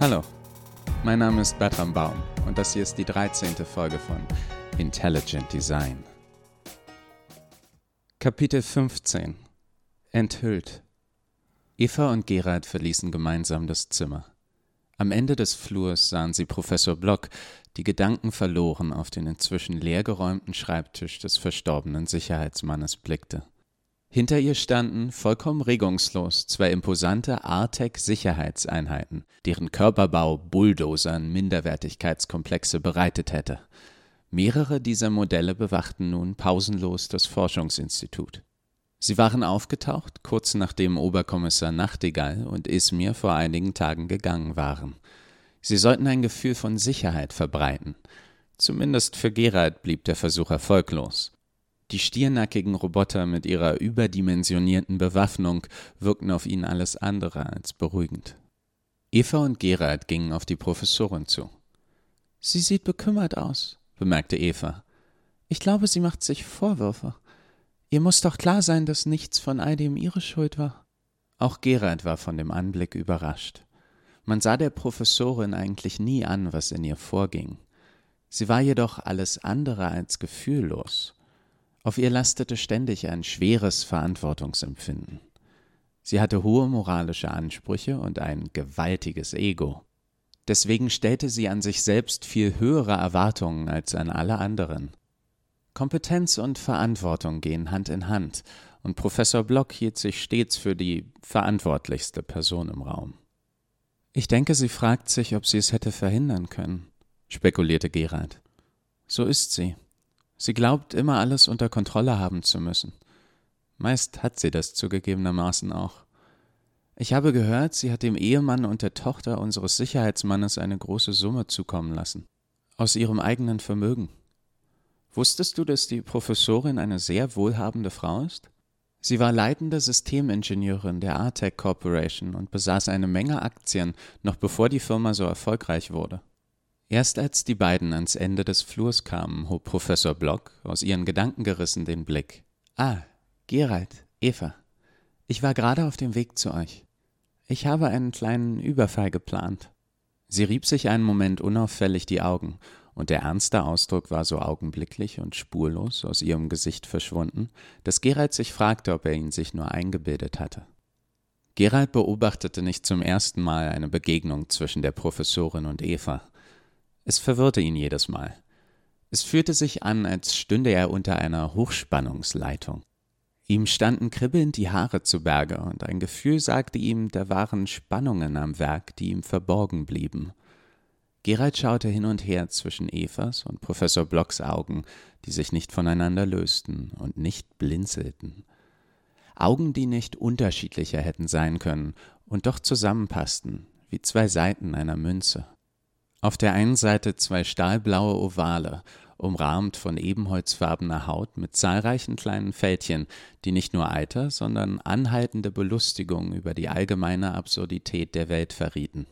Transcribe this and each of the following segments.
Hallo, mein Name ist Bertram Baum und das hier ist die 13. Folge von Intelligent Design. Kapitel 15 Enthüllt Eva und Gerald verließen gemeinsam das Zimmer. Am Ende des Flurs sahen sie Professor Block, die Gedanken verloren auf den inzwischen leergeräumten Schreibtisch des verstorbenen Sicherheitsmannes blickte. Hinter ihr standen, vollkommen regungslos, zwei imposante Artec-Sicherheitseinheiten, deren Körperbau Bulldozern Minderwertigkeitskomplexe bereitet hätte. Mehrere dieser Modelle bewachten nun pausenlos das Forschungsinstitut. Sie waren aufgetaucht, kurz nachdem Oberkommissar Nachtigall und Ismir vor einigen Tagen gegangen waren. Sie sollten ein Gefühl von Sicherheit verbreiten. Zumindest für Gerald blieb der Versuch erfolglos. Die stiernackigen Roboter mit ihrer überdimensionierten Bewaffnung wirkten auf ihn alles andere als beruhigend. Eva und Gerald gingen auf die Professorin zu. Sie sieht bekümmert aus, bemerkte Eva. Ich glaube, sie macht sich Vorwürfe. Ihr muss doch klar sein, dass nichts von all dem ihre Schuld war. Auch Gerald war von dem Anblick überrascht. Man sah der Professorin eigentlich nie an, was in ihr vorging. Sie war jedoch alles andere als gefühllos. Auf ihr lastete ständig ein schweres Verantwortungsempfinden. Sie hatte hohe moralische Ansprüche und ein gewaltiges Ego. Deswegen stellte sie an sich selbst viel höhere Erwartungen als an alle anderen. Kompetenz und Verantwortung gehen Hand in Hand, und Professor Block hielt sich stets für die verantwortlichste Person im Raum. Ich denke, sie fragt sich, ob sie es hätte verhindern können, spekulierte Gerald. So ist sie. Sie glaubt immer alles unter Kontrolle haben zu müssen. Meist hat sie das zugegebenermaßen auch. Ich habe gehört, sie hat dem Ehemann und der Tochter unseres Sicherheitsmannes eine große Summe zukommen lassen. Aus ihrem eigenen Vermögen. Wusstest du, dass die Professorin eine sehr wohlhabende Frau ist? Sie war leitende Systemingenieurin der Artec Corporation und besaß eine Menge Aktien, noch bevor die Firma so erfolgreich wurde. Erst als die beiden ans Ende des Flurs kamen, hob Professor Block aus ihren Gedanken gerissen den Blick. Ah, Gerald, Eva. Ich war gerade auf dem Weg zu euch. Ich habe einen kleinen Überfall geplant. Sie rieb sich einen Moment unauffällig die Augen, und der ernste Ausdruck war so augenblicklich und spurlos aus ihrem Gesicht verschwunden, dass Gerald sich fragte, ob er ihn sich nur eingebildet hatte. Gerald beobachtete nicht zum ersten Mal eine Begegnung zwischen der Professorin und Eva. Es verwirrte ihn jedes Mal. Es fühlte sich an, als stünde er unter einer Hochspannungsleitung. Ihm standen kribbelnd die Haare zu Berge, und ein Gefühl sagte ihm, da waren Spannungen am Werk, die ihm verborgen blieben. Gerald schaute hin und her zwischen Evas und Professor Blocks Augen, die sich nicht voneinander lösten und nicht blinzelten. Augen, die nicht unterschiedlicher hätten sein können und doch zusammenpassten, wie zwei Seiten einer Münze. Auf der einen Seite zwei stahlblaue Ovale, umrahmt von ebenholzfarbener Haut mit zahlreichen kleinen Fältchen, die nicht nur Alter, sondern anhaltende Belustigung über die allgemeine Absurdität der Welt verrieten.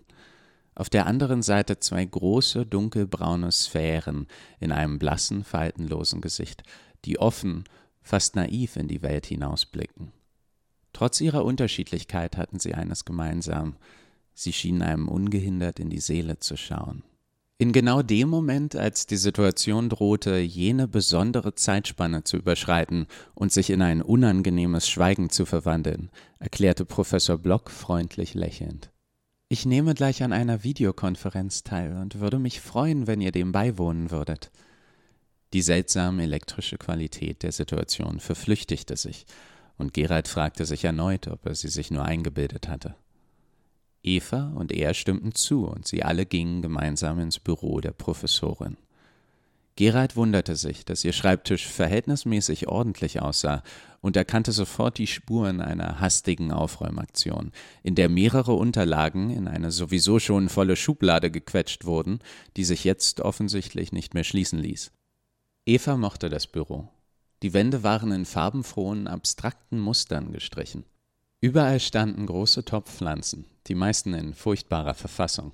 Auf der anderen Seite zwei große dunkelbraune Sphären in einem blassen, faltenlosen Gesicht, die offen, fast naiv in die Welt hinausblicken. Trotz ihrer Unterschiedlichkeit hatten sie eines gemeinsam, Sie schienen einem ungehindert in die Seele zu schauen. In genau dem Moment, als die Situation drohte, jene besondere Zeitspanne zu überschreiten und sich in ein unangenehmes Schweigen zu verwandeln, erklärte Professor Block freundlich lächelnd. Ich nehme gleich an einer Videokonferenz teil und würde mich freuen, wenn ihr dem beiwohnen würdet. Die seltsame elektrische Qualität der Situation verflüchtigte sich, und Gerald fragte sich erneut, ob er sie sich nur eingebildet hatte. Eva und er stimmten zu, und sie alle gingen gemeinsam ins Büro der Professorin. Gerald wunderte sich, dass ihr Schreibtisch verhältnismäßig ordentlich aussah und erkannte sofort die Spuren einer hastigen Aufräumaktion, in der mehrere Unterlagen in eine sowieso schon volle Schublade gequetscht wurden, die sich jetzt offensichtlich nicht mehr schließen ließ. Eva mochte das Büro. Die Wände waren in farbenfrohen, abstrakten Mustern gestrichen. Überall standen große Topfpflanzen, die meisten in furchtbarer Verfassung.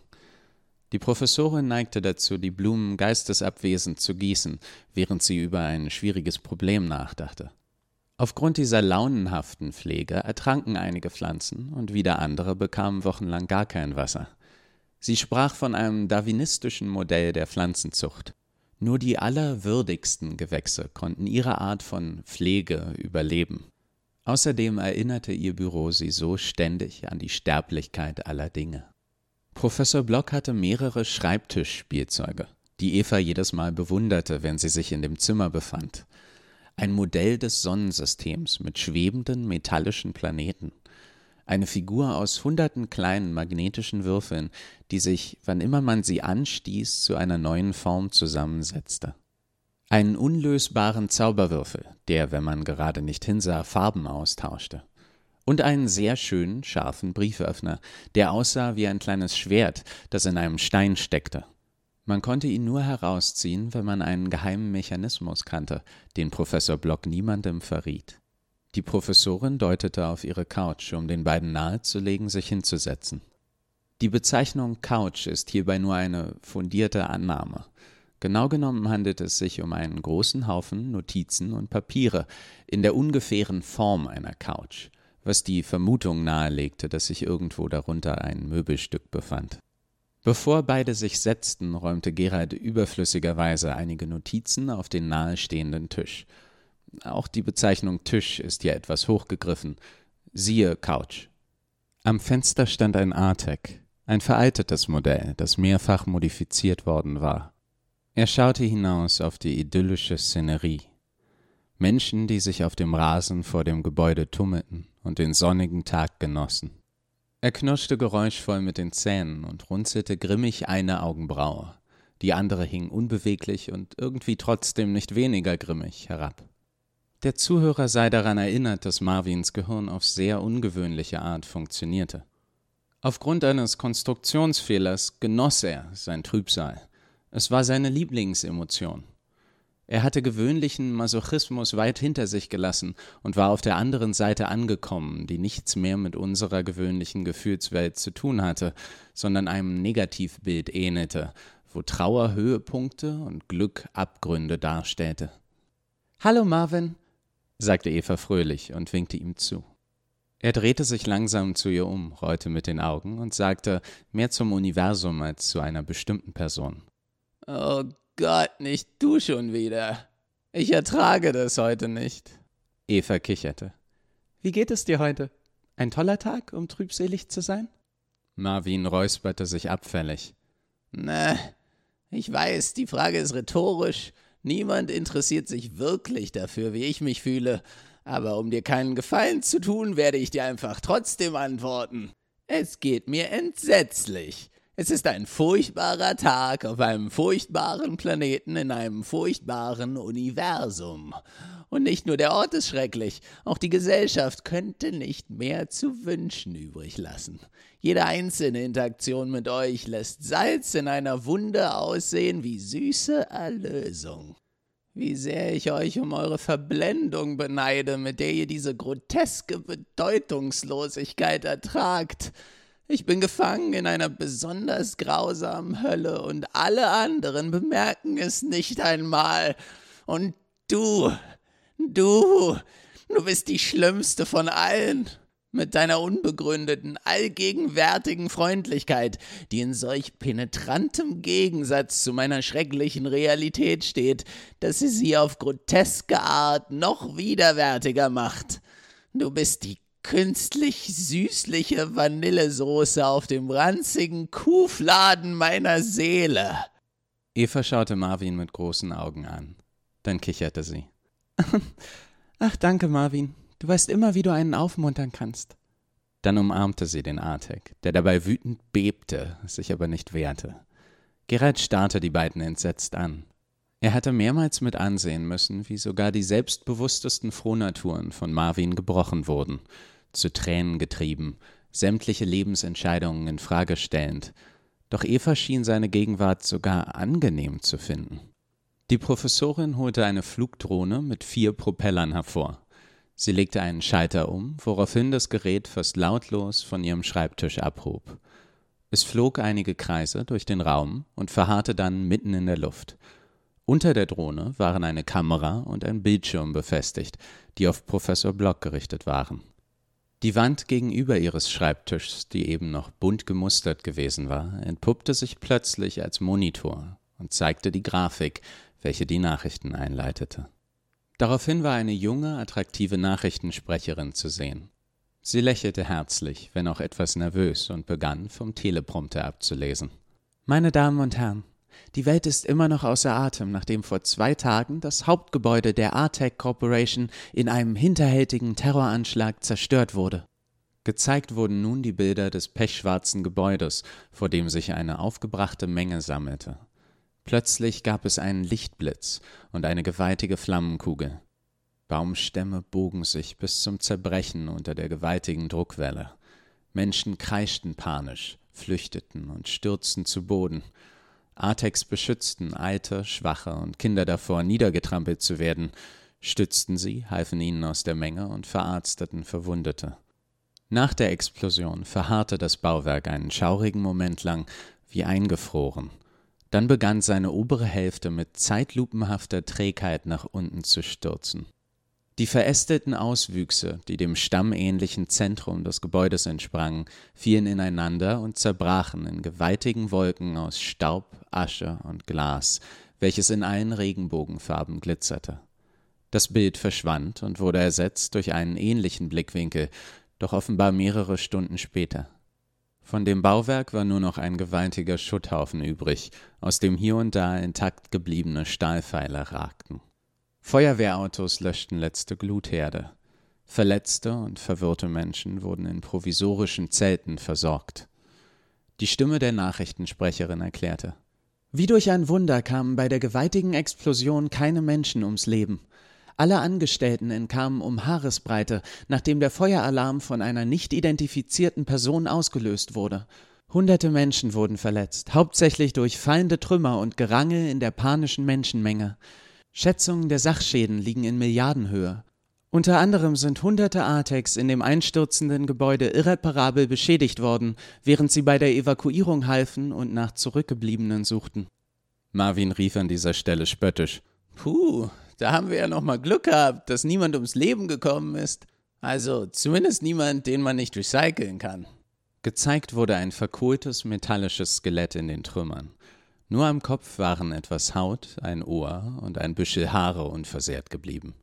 Die Professorin neigte dazu, die Blumen geistesabwesend zu gießen, während sie über ein schwieriges Problem nachdachte. Aufgrund dieser launenhaften Pflege ertranken einige Pflanzen und wieder andere bekamen wochenlang gar kein Wasser. Sie sprach von einem darwinistischen Modell der Pflanzenzucht. Nur die allerwürdigsten Gewächse konnten ihre Art von Pflege überleben. Außerdem erinnerte ihr Büro sie so ständig an die Sterblichkeit aller Dinge. Professor Block hatte mehrere Schreibtischspielzeuge, die Eva jedes Mal bewunderte, wenn sie sich in dem Zimmer befand. Ein Modell des Sonnensystems mit schwebenden metallischen Planeten. Eine Figur aus hunderten kleinen magnetischen Würfeln, die sich, wann immer man sie anstieß, zu einer neuen Form zusammensetzte. Einen unlösbaren Zauberwürfel, der, wenn man gerade nicht hinsah, Farben austauschte und einen sehr schönen, scharfen Brieföffner, der aussah wie ein kleines Schwert, das in einem Stein steckte. Man konnte ihn nur herausziehen, wenn man einen geheimen Mechanismus kannte, den Professor Block niemandem verriet. Die Professorin deutete auf ihre Couch, um den beiden nahezulegen, sich hinzusetzen. Die Bezeichnung Couch ist hierbei nur eine fundierte Annahme. Genau genommen handelt es sich um einen großen Haufen Notizen und Papiere in der ungefähren Form einer Couch was die Vermutung nahelegte, dass sich irgendwo darunter ein Möbelstück befand. Bevor beide sich setzten, räumte Gerald überflüssigerweise einige Notizen auf den nahestehenden Tisch. Auch die Bezeichnung Tisch ist ja etwas hochgegriffen. Siehe Couch. Am Fenster stand ein Artec, ein veraltetes Modell, das mehrfach modifiziert worden war. Er schaute hinaus auf die idyllische Szenerie. Menschen, die sich auf dem Rasen vor dem Gebäude tummelten und den sonnigen Tag genossen. Er knirschte geräuschvoll mit den Zähnen und runzelte grimmig eine Augenbraue. Die andere hing unbeweglich und irgendwie trotzdem nicht weniger grimmig herab. Der Zuhörer sei daran erinnert, dass Marvins Gehirn auf sehr ungewöhnliche Art funktionierte. Aufgrund eines Konstruktionsfehlers genoss er sein Trübsal. Es war seine Lieblingsemotion. Er hatte gewöhnlichen Masochismus weit hinter sich gelassen und war auf der anderen Seite angekommen, die nichts mehr mit unserer gewöhnlichen Gefühlswelt zu tun hatte, sondern einem Negativbild ähnelte, wo Trauer Höhepunkte und Glück Abgründe darstellte. Hallo Marvin, sagte Eva fröhlich und winkte ihm zu. Er drehte sich langsam zu ihr um, rollte mit den Augen und sagte mehr zum Universum als zu einer bestimmten Person. Oh Gott, nicht du schon wieder. Ich ertrage das heute nicht. Eva kicherte. Wie geht es dir heute? Ein toller Tag, um trübselig zu sein? Marvin räusperte sich abfällig. Na, ich weiß, die Frage ist rhetorisch. Niemand interessiert sich wirklich dafür, wie ich mich fühle. Aber um dir keinen Gefallen zu tun, werde ich dir einfach trotzdem antworten. Es geht mir entsetzlich. Es ist ein furchtbarer Tag auf einem furchtbaren Planeten in einem furchtbaren Universum. Und nicht nur der Ort ist schrecklich, auch die Gesellschaft könnte nicht mehr zu wünschen übrig lassen. Jede einzelne Interaktion mit euch lässt Salz in einer Wunde aussehen wie süße Erlösung. Wie sehr ich euch um eure Verblendung beneide, mit der ihr diese groteske Bedeutungslosigkeit ertragt. Ich bin gefangen in einer besonders grausamen Hölle und alle anderen bemerken es nicht einmal. Und du, du, du bist die schlimmste von allen. Mit deiner unbegründeten, allgegenwärtigen Freundlichkeit, die in solch penetrantem Gegensatz zu meiner schrecklichen Realität steht, dass sie sie auf groteske Art noch widerwärtiger macht. Du bist die künstlich süßliche Vanillesoße auf dem ranzigen Kuhfladen meiner Seele. Eva schaute Marvin mit großen Augen an. Dann kicherte sie. Ach, danke, Marvin. Du weißt immer, wie du einen aufmuntern kannst. Dann umarmte sie den Artek, der dabei wütend bebte, sich aber nicht wehrte. Gerald starrte die beiden entsetzt an. Er hatte mehrmals mit ansehen müssen, wie sogar die selbstbewusstesten Frohnaturen von Marvin gebrochen wurden zu Tränen getrieben, sämtliche Lebensentscheidungen in Frage stellend, doch Eva schien seine Gegenwart sogar angenehm zu finden. Die Professorin holte eine Flugdrohne mit vier Propellern hervor. Sie legte einen Schalter um, woraufhin das Gerät fast lautlos von ihrem Schreibtisch abhob. Es flog einige Kreise durch den Raum und verharrte dann mitten in der Luft. Unter der Drohne waren eine Kamera und ein Bildschirm befestigt, die auf Professor Block gerichtet waren. Die Wand gegenüber ihres Schreibtischs, die eben noch bunt gemustert gewesen war, entpuppte sich plötzlich als Monitor und zeigte die Grafik, welche die Nachrichten einleitete. Daraufhin war eine junge, attraktive Nachrichtensprecherin zu sehen. Sie lächelte herzlich, wenn auch etwas nervös, und begann, vom Teleprompter abzulesen. Meine Damen und Herren, die Welt ist immer noch außer Atem, nachdem vor zwei Tagen das Hauptgebäude der Artec Corporation in einem hinterhältigen Terroranschlag zerstört wurde. Gezeigt wurden nun die Bilder des pechschwarzen Gebäudes, vor dem sich eine aufgebrachte Menge sammelte. Plötzlich gab es einen Lichtblitz und eine gewaltige Flammenkugel. Baumstämme bogen sich bis zum Zerbrechen unter der gewaltigen Druckwelle. Menschen kreischten panisch, flüchteten und stürzten zu Boden. Artex beschützten Alte, Schwache und Kinder davor, niedergetrampelt zu werden, stützten sie, halfen ihnen aus der Menge und verarzteten Verwundete. Nach der Explosion verharrte das Bauwerk einen schaurigen Moment lang wie eingefroren. Dann begann seine obere Hälfte mit zeitlupenhafter Trägheit nach unten zu stürzen. Die verästelten Auswüchse, die dem stammähnlichen Zentrum des Gebäudes entsprangen, fielen ineinander und zerbrachen in gewaltigen Wolken aus Staub, Asche und Glas, welches in allen Regenbogenfarben glitzerte. Das Bild verschwand und wurde ersetzt durch einen ähnlichen Blickwinkel, doch offenbar mehrere Stunden später. Von dem Bauwerk war nur noch ein gewaltiger Schutthaufen übrig, aus dem hier und da intakt gebliebene Stahlpfeiler ragten. Feuerwehrautos löschten letzte Glutherde. Verletzte und verwirrte Menschen wurden in provisorischen Zelten versorgt. Die Stimme der Nachrichtensprecherin erklärte. Wie durch ein Wunder kamen bei der gewaltigen Explosion keine Menschen ums Leben. Alle Angestellten entkamen um Haaresbreite, nachdem der Feueralarm von einer nicht identifizierten Person ausgelöst wurde. Hunderte Menschen wurden verletzt, hauptsächlich durch fallende Trümmer und Gerangel in der panischen Menschenmenge. Schätzungen der Sachschäden liegen in Milliardenhöhe. Unter anderem sind hunderte Artex in dem einstürzenden Gebäude irreparabel beschädigt worden, während sie bei der Evakuierung halfen und nach Zurückgebliebenen suchten. Marvin rief an dieser Stelle spöttisch. Puh, da haben wir ja noch mal Glück gehabt, dass niemand ums Leben gekommen ist. Also zumindest niemand, den man nicht recyceln kann. Gezeigt wurde ein verkohltes metallisches Skelett in den Trümmern. Nur am Kopf waren etwas Haut, ein Ohr und ein Büschel Haare unversehrt geblieben.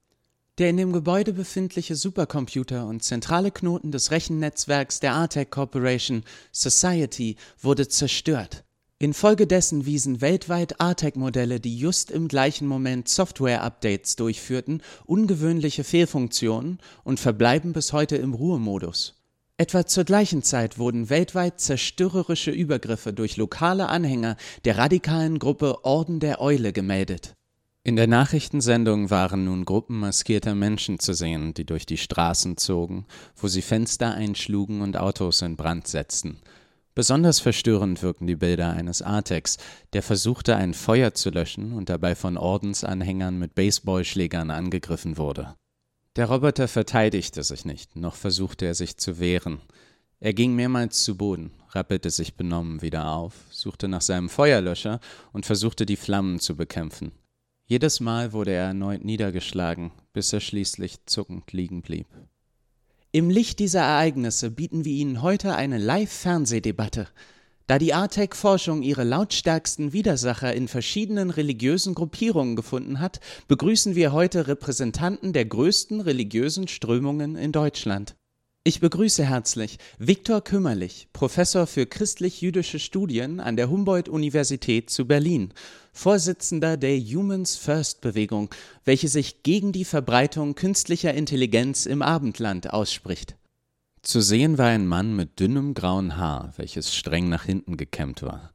Der in dem Gebäude befindliche Supercomputer und zentrale Knoten des Rechennetzwerks der Artec Corporation Society wurde zerstört. Infolgedessen wiesen weltweit Artec-Modelle, die just im gleichen Moment Software-Updates durchführten, ungewöhnliche Fehlfunktionen und verbleiben bis heute im Ruhemodus. Etwa zur gleichen Zeit wurden weltweit zerstörerische Übergriffe durch lokale Anhänger der radikalen Gruppe Orden der Eule gemeldet. In der Nachrichtensendung waren nun Gruppen maskierter Menschen zu sehen, die durch die Straßen zogen, wo sie Fenster einschlugen und Autos in Brand setzten. Besonders verstörend wirkten die Bilder eines Artex, der versuchte, ein Feuer zu löschen und dabei von Ordensanhängern mit Baseballschlägern angegriffen wurde. Der Roboter verteidigte sich nicht, noch versuchte er sich zu wehren. Er ging mehrmals zu Boden, rappelte sich benommen wieder auf, suchte nach seinem Feuerlöscher und versuchte die Flammen zu bekämpfen. Jedes Mal wurde er erneut niedergeschlagen, bis er schließlich zuckend liegen blieb. Im Licht dieser Ereignisse bieten wir Ihnen heute eine Live-Fernsehdebatte. Da die Artec-Forschung ihre lautstärksten Widersacher in verschiedenen religiösen Gruppierungen gefunden hat, begrüßen wir heute Repräsentanten der größten religiösen Strömungen in Deutschland. Ich begrüße herzlich Viktor Kümmerlich, Professor für christlich-jüdische Studien an der Humboldt-Universität zu Berlin, Vorsitzender der Humans First Bewegung, welche sich gegen die Verbreitung künstlicher Intelligenz im Abendland ausspricht. Zu sehen war ein Mann mit dünnem grauen Haar, welches streng nach hinten gekämmt war.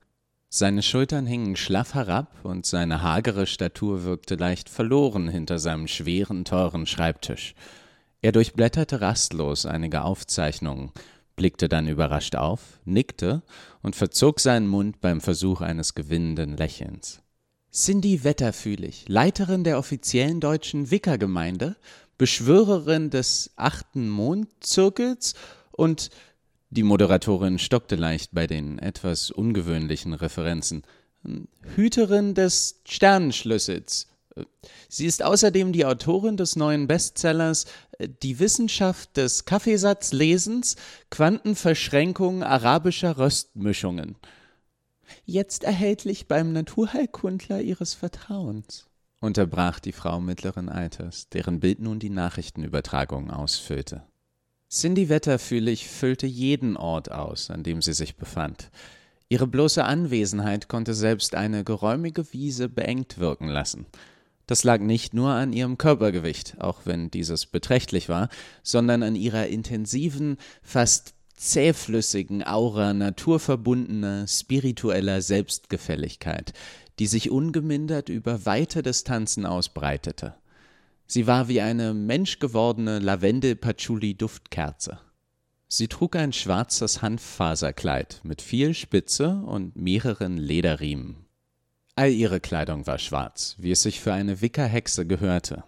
Seine Schultern hingen schlaff herab und seine hagere Statur wirkte leicht verloren hinter seinem schweren, teuren Schreibtisch. Er durchblätterte rastlos einige Aufzeichnungen, blickte dann überrascht auf, nickte und verzog seinen Mund beim Versuch eines gewinnenden Lächelns. Cindy Wetterfühlig, Leiterin der offiziellen deutschen Wickergemeinde, Beschwörerin des achten Mondzirkels und die Moderatorin stockte leicht bei den etwas ungewöhnlichen Referenzen. Hüterin des Sternenschlüssels. Sie ist außerdem die Autorin des neuen Bestsellers Die Wissenschaft des Kaffeesatzlesens, Quantenverschränkung arabischer Röstmischungen. Jetzt erhältlich beim Naturheilkundler Ihres Vertrauens, unterbrach die Frau mittleren Alters, deren Bild nun die Nachrichtenübertragung ausfüllte. Cindy Wetterfühlig füllte jeden Ort aus, an dem sie sich befand. Ihre bloße Anwesenheit konnte selbst eine geräumige Wiese beengt wirken lassen. Das lag nicht nur an ihrem Körpergewicht, auch wenn dieses beträchtlich war, sondern an ihrer intensiven, fast zähflüssigen Aura naturverbundener, spiritueller Selbstgefälligkeit, die sich ungemindert über weite Distanzen ausbreitete. Sie war wie eine menschgewordene Lavendel-Patchouli-Duftkerze. Sie trug ein schwarzes Hanffaserkleid mit viel Spitze und mehreren Lederriemen. All ihre Kleidung war schwarz, wie es sich für eine Wickerhexe gehörte.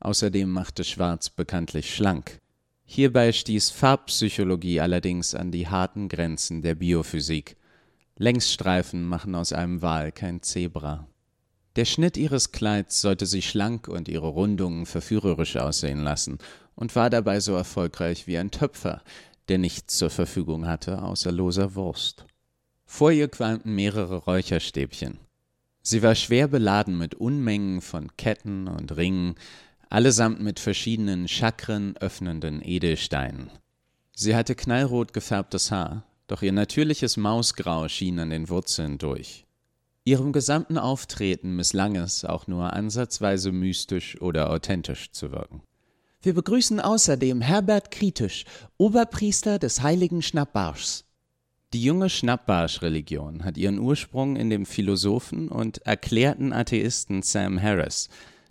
Außerdem machte Schwarz bekanntlich schlank. Hierbei stieß Farbpsychologie allerdings an die harten Grenzen der Biophysik. Längsstreifen machen aus einem Wal kein Zebra. Der Schnitt ihres Kleids sollte sie schlank und ihre Rundungen verführerisch aussehen lassen und war dabei so erfolgreich wie ein Töpfer, der nichts zur Verfügung hatte außer loser Wurst. Vor ihr qualmten mehrere Räucherstäbchen. Sie war schwer beladen mit Unmengen von Ketten und Ringen, allesamt mit verschiedenen Chakren öffnenden Edelsteinen. Sie hatte knallrot gefärbtes Haar, doch ihr natürliches Mausgrau schien an den Wurzeln durch. Ihrem gesamten Auftreten misslang es, auch nur ansatzweise mystisch oder authentisch zu wirken. Wir begrüßen außerdem Herbert Kritisch, Oberpriester des heiligen Schnappbarschs. Die junge Schnappbarsch-Religion hat ihren Ursprung in dem Philosophen und erklärten Atheisten Sam Harris,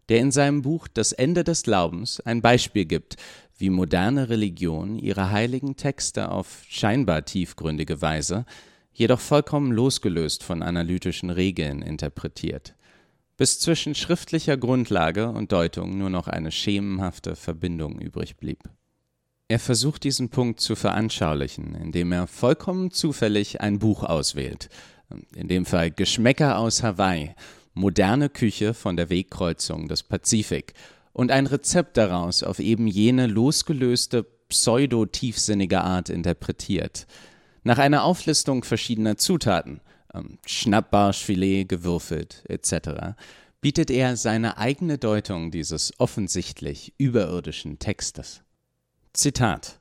der in seinem Buch Das Ende des Glaubens ein Beispiel gibt, wie moderne Religion ihre heiligen Texte auf scheinbar tiefgründige Weise, jedoch vollkommen losgelöst von analytischen Regeln interpretiert bis zwischen schriftlicher Grundlage und Deutung nur noch eine schemenhafte Verbindung übrig blieb. Er versucht diesen Punkt zu veranschaulichen, indem er vollkommen zufällig ein Buch auswählt, in dem Fall Geschmäcker aus Hawaii, moderne Küche von der Wegkreuzung des Pazifik und ein Rezept daraus auf eben jene losgelöste, pseudo-tiefsinnige Art interpretiert. Nach einer Auflistung verschiedener Zutaten – ähm, Schnappbarschfilet gewürfelt etc., bietet er seine eigene Deutung dieses offensichtlich überirdischen Textes. Zitat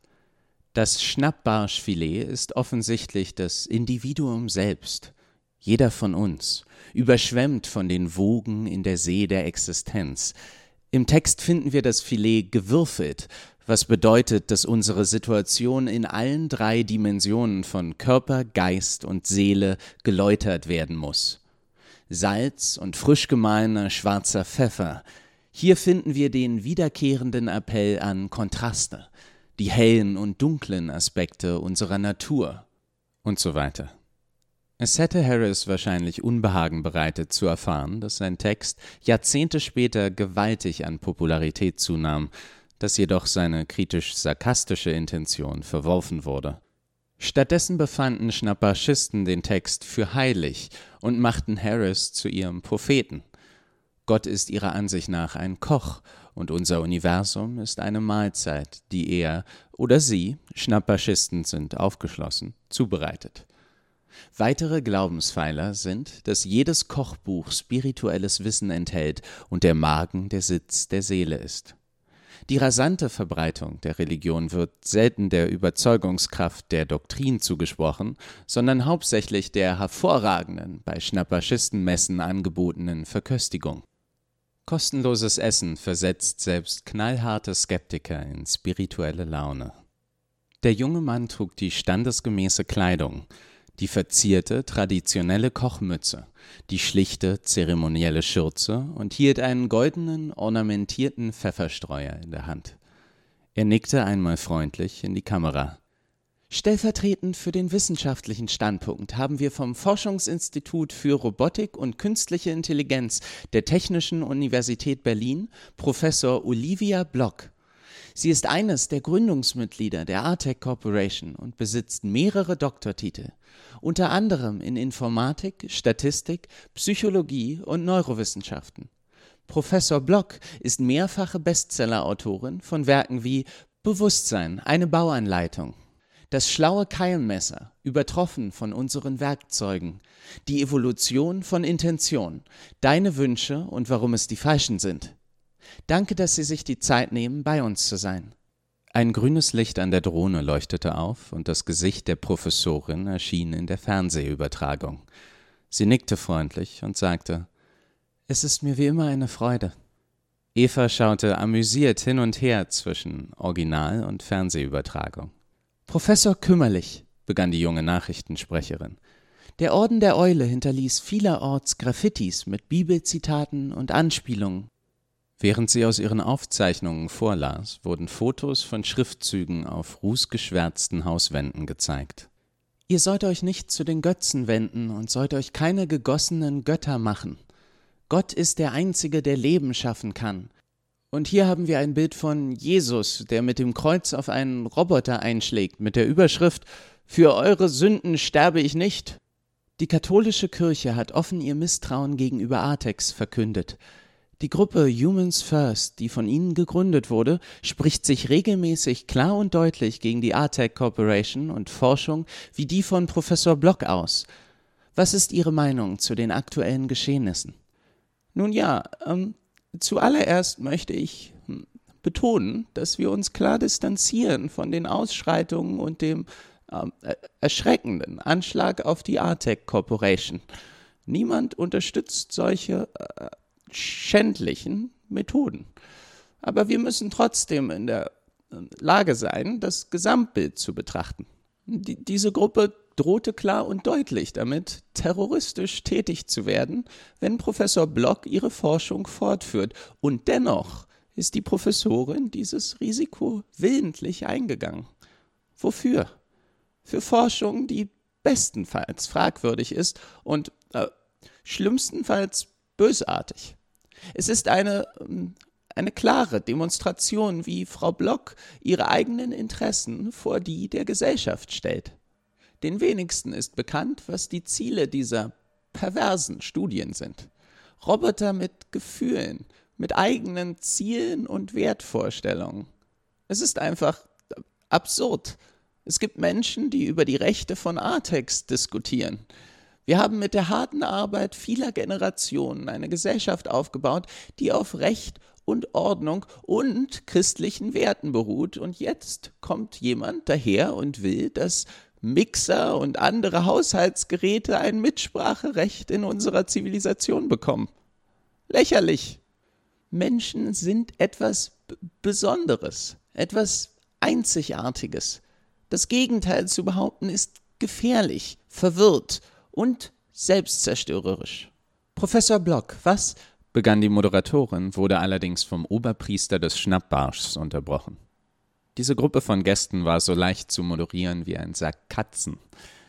Das Schnappbarschfilet ist offensichtlich das Individuum selbst, jeder von uns, überschwemmt von den Wogen in der See der Existenz. Im Text finden wir das Filet gewürfelt, was bedeutet, dass unsere Situation in allen drei Dimensionen von Körper, Geist und Seele geläutert werden muss. Salz und frisch gemahlener schwarzer Pfeffer. Hier finden wir den wiederkehrenden Appell an Kontraste, die hellen und dunklen Aspekte unserer Natur und so weiter. Es hätte Harris wahrscheinlich Unbehagen bereitet zu erfahren, dass sein Text Jahrzehnte später gewaltig an Popularität zunahm, dass jedoch seine kritisch-sarkastische Intention verworfen wurde. Stattdessen befanden Schnappaschisten den Text für heilig und machten Harris zu ihrem Propheten. Gott ist ihrer Ansicht nach ein Koch und unser Universum ist eine Mahlzeit, die er oder sie, Schnappaschisten sind aufgeschlossen, zubereitet. Weitere Glaubenspfeiler sind, dass jedes Kochbuch spirituelles Wissen enthält und der Magen der Sitz der Seele ist. Die rasante Verbreitung der Religion wird selten der Überzeugungskraft der Doktrin zugesprochen, sondern hauptsächlich der hervorragenden, bei Schnapperschistenmessen angebotenen Verköstigung. Kostenloses Essen versetzt selbst knallharte Skeptiker in spirituelle Laune. Der junge Mann trug die standesgemäße Kleidung, die verzierte, traditionelle Kochmütze, die schlichte, zeremonielle Schürze und hielt einen goldenen, ornamentierten Pfefferstreuer in der Hand. Er nickte einmal freundlich in die Kamera. Stellvertretend für den wissenschaftlichen Standpunkt haben wir vom Forschungsinstitut für Robotik und Künstliche Intelligenz der Technischen Universität Berlin Professor Olivia Block Sie ist eines der Gründungsmitglieder der Artec Corporation und besitzt mehrere Doktortitel, unter anderem in Informatik, Statistik, Psychologie und Neurowissenschaften. Professor Block ist mehrfache Bestsellerautorin von Werken wie Bewusstsein, eine Bauanleitung, das schlaue Keilmesser, übertroffen von unseren Werkzeugen, die Evolution von Intention, deine Wünsche und warum es die falschen sind. Danke, dass Sie sich die Zeit nehmen, bei uns zu sein. Ein grünes Licht an der Drohne leuchtete auf und das Gesicht der Professorin erschien in der Fernsehübertragung. Sie nickte freundlich und sagte Es ist mir wie immer eine Freude. Eva schaute amüsiert hin und her zwischen Original und Fernsehübertragung. Professor Kümmerlich, begann die junge Nachrichtensprecherin. Der Orden der Eule hinterließ vielerorts Graffitis mit Bibelzitaten und Anspielungen. Während sie aus ihren Aufzeichnungen vorlas, wurden Fotos von Schriftzügen auf rußgeschwärzten Hauswänden gezeigt. Ihr sollt euch nicht zu den Götzen wenden und sollt euch keine gegossenen Götter machen. Gott ist der Einzige, der Leben schaffen kann. Und hier haben wir ein Bild von Jesus, der mit dem Kreuz auf einen Roboter einschlägt, mit der Überschrift Für eure Sünden sterbe ich nicht. Die katholische Kirche hat offen ihr Misstrauen gegenüber Artex verkündet. Die Gruppe Humans First, die von ihnen gegründet wurde, spricht sich regelmäßig klar und deutlich gegen die Artec Corporation und Forschung wie die von Professor Block aus. Was ist Ihre Meinung zu den aktuellen Geschehnissen? Nun ja, ähm, Zuallererst möchte ich hm, betonen, dass wir uns klar distanzieren von den Ausschreitungen und dem äh, erschreckenden Anschlag auf die Artec Corporation. Niemand unterstützt solche äh, schändlichen Methoden. Aber wir müssen trotzdem in der äh, Lage sein, das Gesamtbild zu betrachten. Die, diese Gruppe drohte klar und deutlich damit, terroristisch tätig zu werden, wenn Professor Block ihre Forschung fortführt. Und dennoch ist die Professorin dieses Risiko willentlich eingegangen. Wofür? Für Forschung, die bestenfalls fragwürdig ist und äh, schlimmstenfalls bösartig. Es ist eine, ähm, eine klare Demonstration, wie Frau Block ihre eigenen Interessen vor die der Gesellschaft stellt. Den wenigsten ist bekannt, was die Ziele dieser perversen Studien sind. Roboter mit Gefühlen, mit eigenen Zielen und Wertvorstellungen. Es ist einfach absurd. Es gibt Menschen, die über die Rechte von Artex diskutieren. Wir haben mit der harten Arbeit vieler Generationen eine Gesellschaft aufgebaut, die auf Recht und Ordnung und christlichen Werten beruht. Und jetzt kommt jemand daher und will, dass Mixer und andere Haushaltsgeräte ein Mitspracherecht in unserer Zivilisation bekommen. Lächerlich. Menschen sind etwas Besonderes, etwas Einzigartiges. Das Gegenteil zu behaupten ist gefährlich, verwirrt und selbstzerstörerisch. Professor Block, was? begann die Moderatorin, wurde allerdings vom Oberpriester des Schnappbarschs unterbrochen. Diese Gruppe von Gästen war so leicht zu moderieren wie ein Sack Katzen.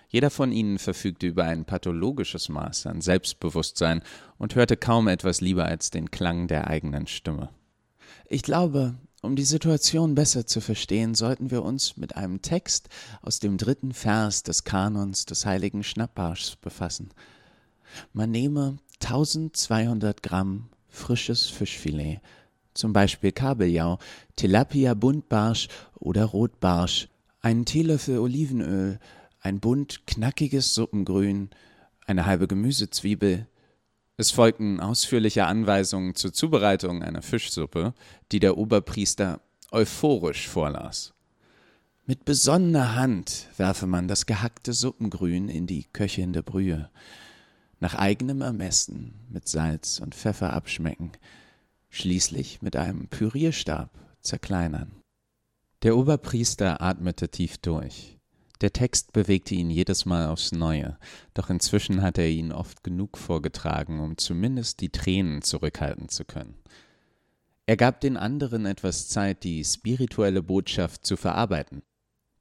Jeder von ihnen verfügte über ein pathologisches Maß an Selbstbewusstsein und hörte kaum etwas lieber als den Klang der eigenen Stimme. Ich glaube, um die Situation besser zu verstehen, sollten wir uns mit einem Text aus dem dritten Vers des Kanons des heiligen Schnappbarschs befassen. Man nehme 1200 Gramm frisches Fischfilet, zum Beispiel Kabeljau, Tilapia Buntbarsch oder Rotbarsch, einen Teelöffel Olivenöl, ein Bund knackiges Suppengrün, eine halbe Gemüsezwiebel. Es folgten ausführliche Anweisungen zur Zubereitung einer Fischsuppe, die der Oberpriester euphorisch vorlas. Mit besonnener Hand werfe man das gehackte Suppengrün in die köchelnde Brühe. Nach eigenem Ermessen mit Salz und Pfeffer abschmecken – schließlich mit einem Pürierstab zerkleinern. Der Oberpriester atmete tief durch. Der Text bewegte ihn jedes Mal aufs Neue, doch inzwischen hatte er ihn oft genug vorgetragen, um zumindest die Tränen zurückhalten zu können. Er gab den anderen etwas Zeit, die spirituelle Botschaft zu verarbeiten.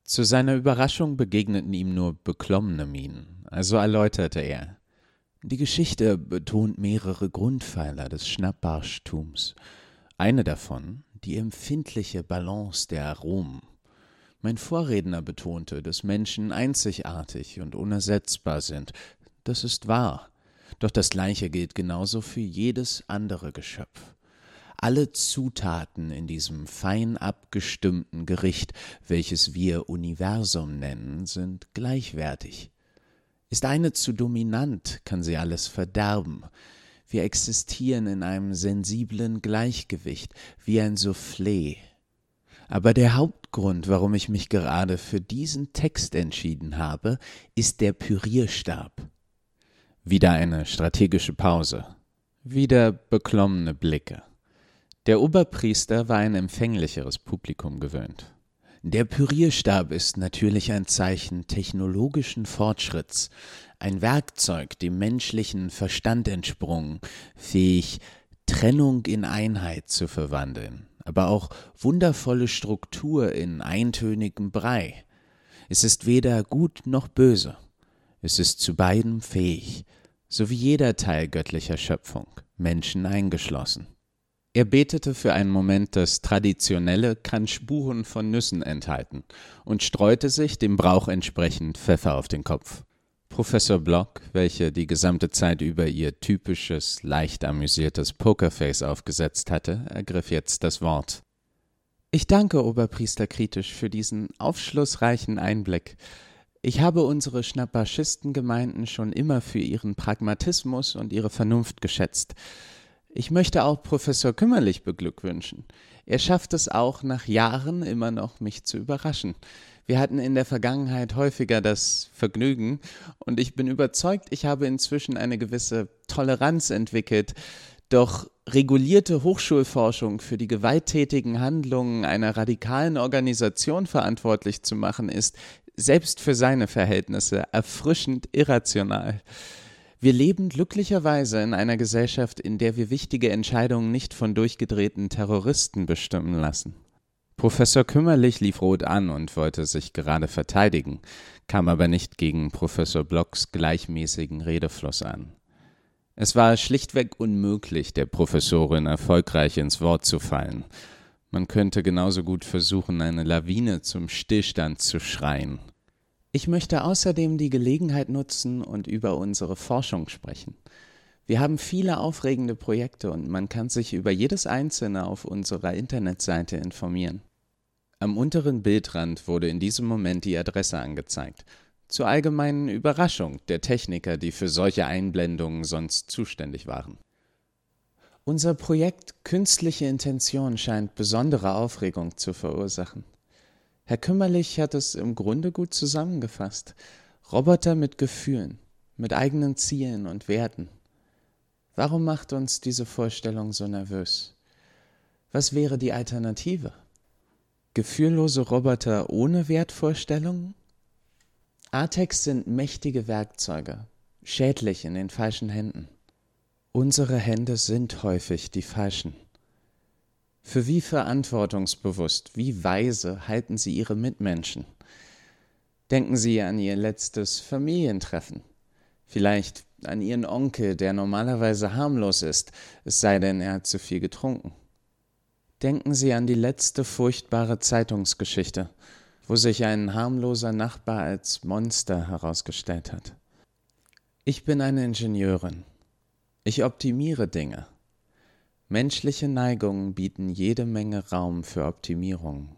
Zu seiner Überraschung begegneten ihm nur beklommene Mienen, also erläuterte er. Die Geschichte betont mehrere Grundpfeiler des Schnappbarschtums. Eine davon die empfindliche Balance der Aromen. Mein Vorredner betonte, dass Menschen einzigartig und unersetzbar sind. Das ist wahr. Doch das Gleiche gilt genauso für jedes andere Geschöpf. Alle Zutaten in diesem fein abgestimmten Gericht, welches wir Universum nennen, sind gleichwertig. Ist eine zu dominant, kann sie alles verderben. Wir existieren in einem sensiblen Gleichgewicht, wie ein Soufflé. Aber der Hauptgrund, warum ich mich gerade für diesen Text entschieden habe, ist der Pürierstab. Wieder eine strategische Pause. Wieder beklommene Blicke. Der Oberpriester war ein empfänglicheres Publikum gewöhnt. Der Pürierstab ist natürlich ein Zeichen technologischen Fortschritts, ein Werkzeug dem menschlichen Verstand entsprungen, fähig, Trennung in Einheit zu verwandeln, aber auch wundervolle Struktur in eintönigem Brei. Es ist weder gut noch böse, es ist zu beidem fähig, so wie jeder Teil göttlicher Schöpfung, Menschen eingeschlossen. Er betete für einen Moment das traditionelle kann Spuren von Nüssen enthalten und streute sich dem Brauch entsprechend Pfeffer auf den Kopf. Professor Block, welche die gesamte Zeit über ihr typisches, leicht amüsiertes Pokerface aufgesetzt hatte, ergriff jetzt das Wort. Ich danke Oberpriester kritisch für diesen aufschlussreichen Einblick. Ich habe unsere Schnapaschistengemeinden schon immer für ihren Pragmatismus und ihre Vernunft geschätzt. Ich möchte auch Professor Kümmerlich beglückwünschen. Er schafft es auch nach Jahren immer noch, mich zu überraschen. Wir hatten in der Vergangenheit häufiger das Vergnügen und ich bin überzeugt, ich habe inzwischen eine gewisse Toleranz entwickelt. Doch regulierte Hochschulforschung für die gewalttätigen Handlungen einer radikalen Organisation verantwortlich zu machen, ist selbst für seine Verhältnisse erfrischend irrational. Wir leben glücklicherweise in einer Gesellschaft, in der wir wichtige Entscheidungen nicht von durchgedrehten Terroristen bestimmen lassen. Professor Kümmerlich lief rot an und wollte sich gerade verteidigen, kam aber nicht gegen Professor Blocks gleichmäßigen Redefluss an. Es war schlichtweg unmöglich, der Professorin erfolgreich ins Wort zu fallen. Man könnte genauso gut versuchen, eine Lawine zum Stillstand zu schreien. Ich möchte außerdem die Gelegenheit nutzen und über unsere Forschung sprechen. Wir haben viele aufregende Projekte und man kann sich über jedes einzelne auf unserer Internetseite informieren. Am unteren Bildrand wurde in diesem Moment die Adresse angezeigt, zur allgemeinen Überraschung der Techniker, die für solche Einblendungen sonst zuständig waren. Unser Projekt Künstliche Intention scheint besondere Aufregung zu verursachen. Herr Kümmerlich hat es im Grunde gut zusammengefasst. Roboter mit Gefühlen, mit eigenen Zielen und Werten. Warum macht uns diese Vorstellung so nervös? Was wäre die Alternative? Gefühllose Roboter ohne Wertvorstellungen? Artex sind mächtige Werkzeuge, schädlich in den falschen Händen. Unsere Hände sind häufig die falschen. Für wie verantwortungsbewusst, wie weise halten Sie Ihre Mitmenschen? Denken Sie an Ihr letztes Familientreffen. Vielleicht an Ihren Onkel, der normalerweise harmlos ist, es sei denn, er hat zu viel getrunken. Denken Sie an die letzte furchtbare Zeitungsgeschichte, wo sich ein harmloser Nachbar als Monster herausgestellt hat. Ich bin eine Ingenieurin. Ich optimiere Dinge. Menschliche Neigungen bieten jede Menge Raum für Optimierung.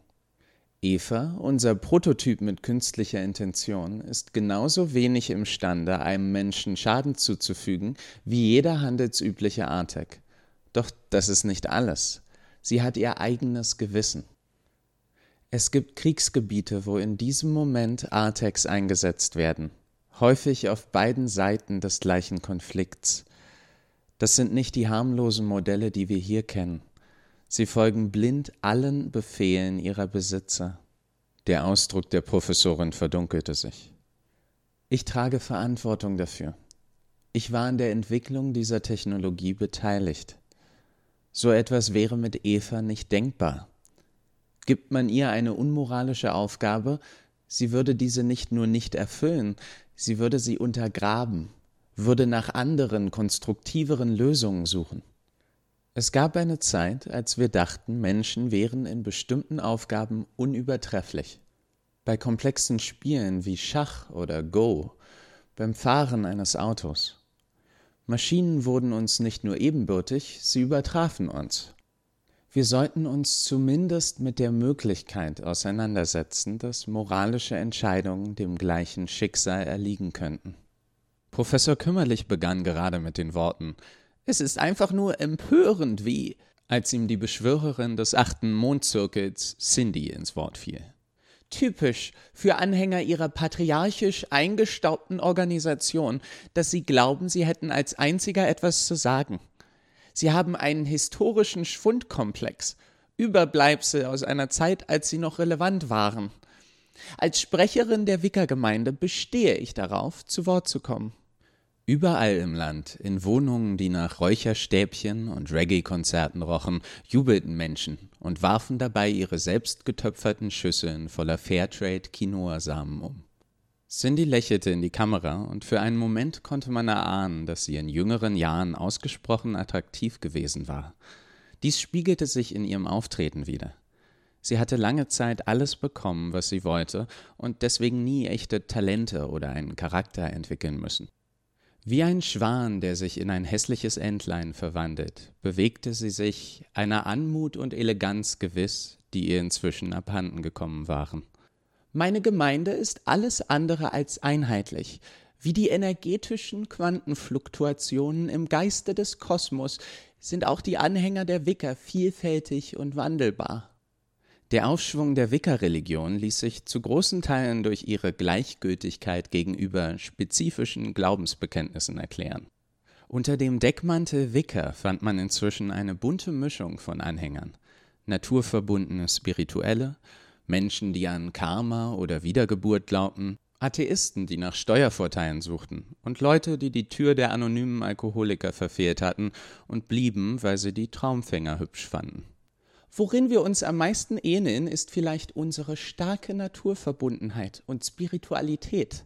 Eva, unser Prototyp mit künstlicher Intention, ist genauso wenig imstande, einem Menschen Schaden zuzufügen, wie jeder handelsübliche Artek. Doch das ist nicht alles. Sie hat ihr eigenes Gewissen. Es gibt Kriegsgebiete, wo in diesem Moment Artex eingesetzt werden, häufig auf beiden Seiten des gleichen Konflikts. Das sind nicht die harmlosen Modelle, die wir hier kennen. Sie folgen blind allen Befehlen ihrer Besitzer. Der Ausdruck der Professorin verdunkelte sich. Ich trage Verantwortung dafür. Ich war an der Entwicklung dieser Technologie beteiligt. So etwas wäre mit Eva nicht denkbar. Gibt man ihr eine unmoralische Aufgabe, sie würde diese nicht nur nicht erfüllen, sie würde sie untergraben würde nach anderen, konstruktiveren Lösungen suchen. Es gab eine Zeit, als wir dachten, Menschen wären in bestimmten Aufgaben unübertrefflich. Bei komplexen Spielen wie Schach oder Go, beim Fahren eines Autos. Maschinen wurden uns nicht nur ebenbürtig, sie übertrafen uns. Wir sollten uns zumindest mit der Möglichkeit auseinandersetzen, dass moralische Entscheidungen dem gleichen Schicksal erliegen könnten. Professor Kümmerlich begann gerade mit den Worten Es ist einfach nur empörend, wie als ihm die Beschwörerin des achten Mondzirkels Cindy ins Wort fiel. Typisch für Anhänger ihrer patriarchisch eingestaubten Organisation, dass sie glauben, sie hätten als einziger etwas zu sagen. Sie haben einen historischen Schwundkomplex, Überbleibsel aus einer Zeit, als sie noch relevant waren. Als Sprecherin der Wickergemeinde bestehe ich darauf, zu Wort zu kommen. Überall im Land, in Wohnungen, die nach Räucherstäbchen und Reggae-Konzerten rochen, jubelten Menschen und warfen dabei ihre selbst getöpferten Schüsseln voller Fairtrade-Quinoa-Samen um. Cindy lächelte in die Kamera und für einen Moment konnte man erahnen, dass sie in jüngeren Jahren ausgesprochen attraktiv gewesen war. Dies spiegelte sich in ihrem Auftreten wider. Sie hatte lange Zeit alles bekommen, was sie wollte, und deswegen nie echte Talente oder einen Charakter entwickeln müssen. Wie ein Schwan, der sich in ein hässliches Entlein verwandelt, bewegte sie sich, einer Anmut und Eleganz gewiss, die ihr inzwischen abhanden gekommen waren. Meine Gemeinde ist alles andere als einheitlich. Wie die energetischen Quantenfluktuationen im Geiste des Kosmos sind auch die Anhänger der Wicker vielfältig und wandelbar. Der Aufschwung der Wicca-Religion ließ sich zu großen Teilen durch ihre Gleichgültigkeit gegenüber spezifischen Glaubensbekenntnissen erklären. Unter dem Deckmantel Wicca fand man inzwischen eine bunte Mischung von Anhängern. Naturverbundene Spirituelle, Menschen, die an Karma oder Wiedergeburt glaubten, Atheisten, die nach Steuervorteilen suchten und Leute, die die Tür der anonymen Alkoholiker verfehlt hatten und blieben, weil sie die Traumfänger hübsch fanden. Worin wir uns am meisten ähneln, ist vielleicht unsere starke Naturverbundenheit und Spiritualität.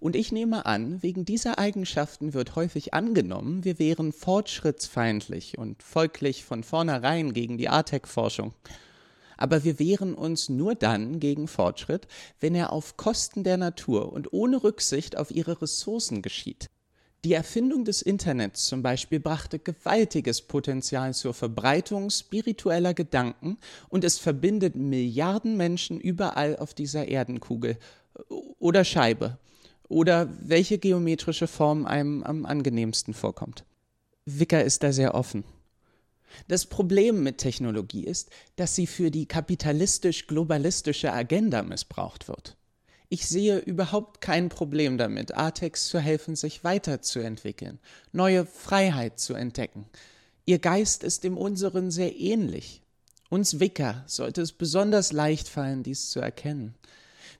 Und ich nehme an, wegen dieser Eigenschaften wird häufig angenommen, wir wären fortschrittsfeindlich und folglich von vornherein gegen die ATEC-Forschung. Aber wir wehren uns nur dann gegen Fortschritt, wenn er auf Kosten der Natur und ohne Rücksicht auf ihre Ressourcen geschieht. Die Erfindung des Internets zum Beispiel brachte gewaltiges Potenzial zur Verbreitung spiritueller Gedanken und es verbindet Milliarden Menschen überall auf dieser Erdenkugel oder Scheibe oder welche geometrische Form einem am angenehmsten vorkommt. Wicker ist da sehr offen. Das Problem mit Technologie ist, dass sie für die kapitalistisch-globalistische Agenda missbraucht wird. Ich sehe überhaupt kein Problem damit, Artex zu helfen, sich weiterzuentwickeln, neue Freiheit zu entdecken. Ihr Geist ist dem unseren sehr ähnlich. Uns Wicker sollte es besonders leicht fallen, dies zu erkennen.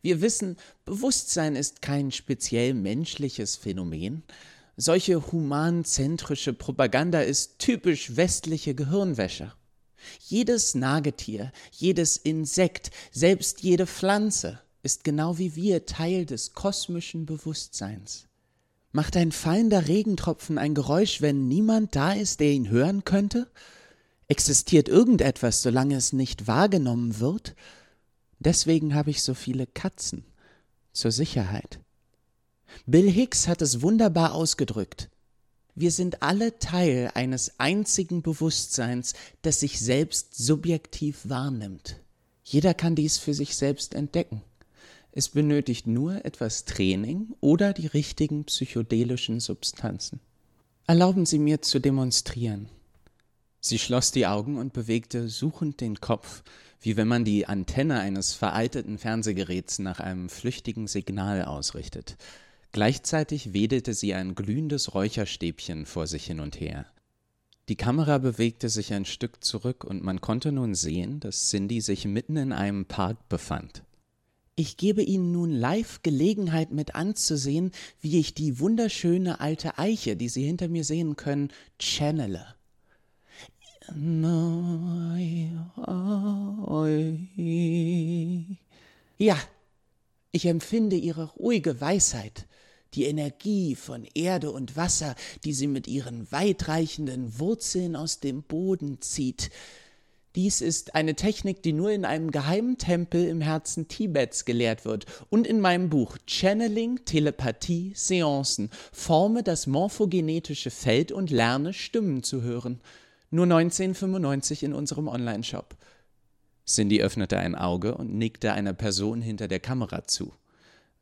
Wir wissen, Bewusstsein ist kein speziell menschliches Phänomen. Solche humanzentrische Propaganda ist typisch westliche Gehirnwäsche. Jedes Nagetier, jedes Insekt, selbst jede Pflanze ist genau wie wir Teil des kosmischen Bewusstseins. Macht ein fallender Regentropfen ein Geräusch, wenn niemand da ist, der ihn hören könnte? Existiert irgendetwas, solange es nicht wahrgenommen wird? Deswegen habe ich so viele Katzen. Zur Sicherheit. Bill Hicks hat es wunderbar ausgedrückt. Wir sind alle Teil eines einzigen Bewusstseins, das sich selbst subjektiv wahrnimmt. Jeder kann dies für sich selbst entdecken. Es benötigt nur etwas Training oder die richtigen psychedelischen Substanzen. Erlauben Sie mir zu demonstrieren. Sie schloss die Augen und bewegte suchend den Kopf, wie wenn man die Antenne eines veralteten Fernsehgeräts nach einem flüchtigen Signal ausrichtet. Gleichzeitig wedelte sie ein glühendes Räucherstäbchen vor sich hin und her. Die Kamera bewegte sich ein Stück zurück und man konnte nun sehen, dass Cindy sich mitten in einem Park befand. Ich gebe Ihnen nun live Gelegenheit mit anzusehen, wie ich die wunderschöne alte Eiche, die Sie hinter mir sehen können, channele. Ja, ich empfinde Ihre ruhige Weisheit, die Energie von Erde und Wasser, die sie mit ihren weitreichenden Wurzeln aus dem Boden zieht, Dies ist eine Technik, die nur in einem geheimen Tempel im Herzen Tibets gelehrt wird und in meinem Buch Channeling, Telepathie, Seancen forme das morphogenetische Feld und lerne Stimmen zu hören. Nur 1995 in unserem Onlineshop. Cindy öffnete ein Auge und nickte einer Person hinter der Kamera zu.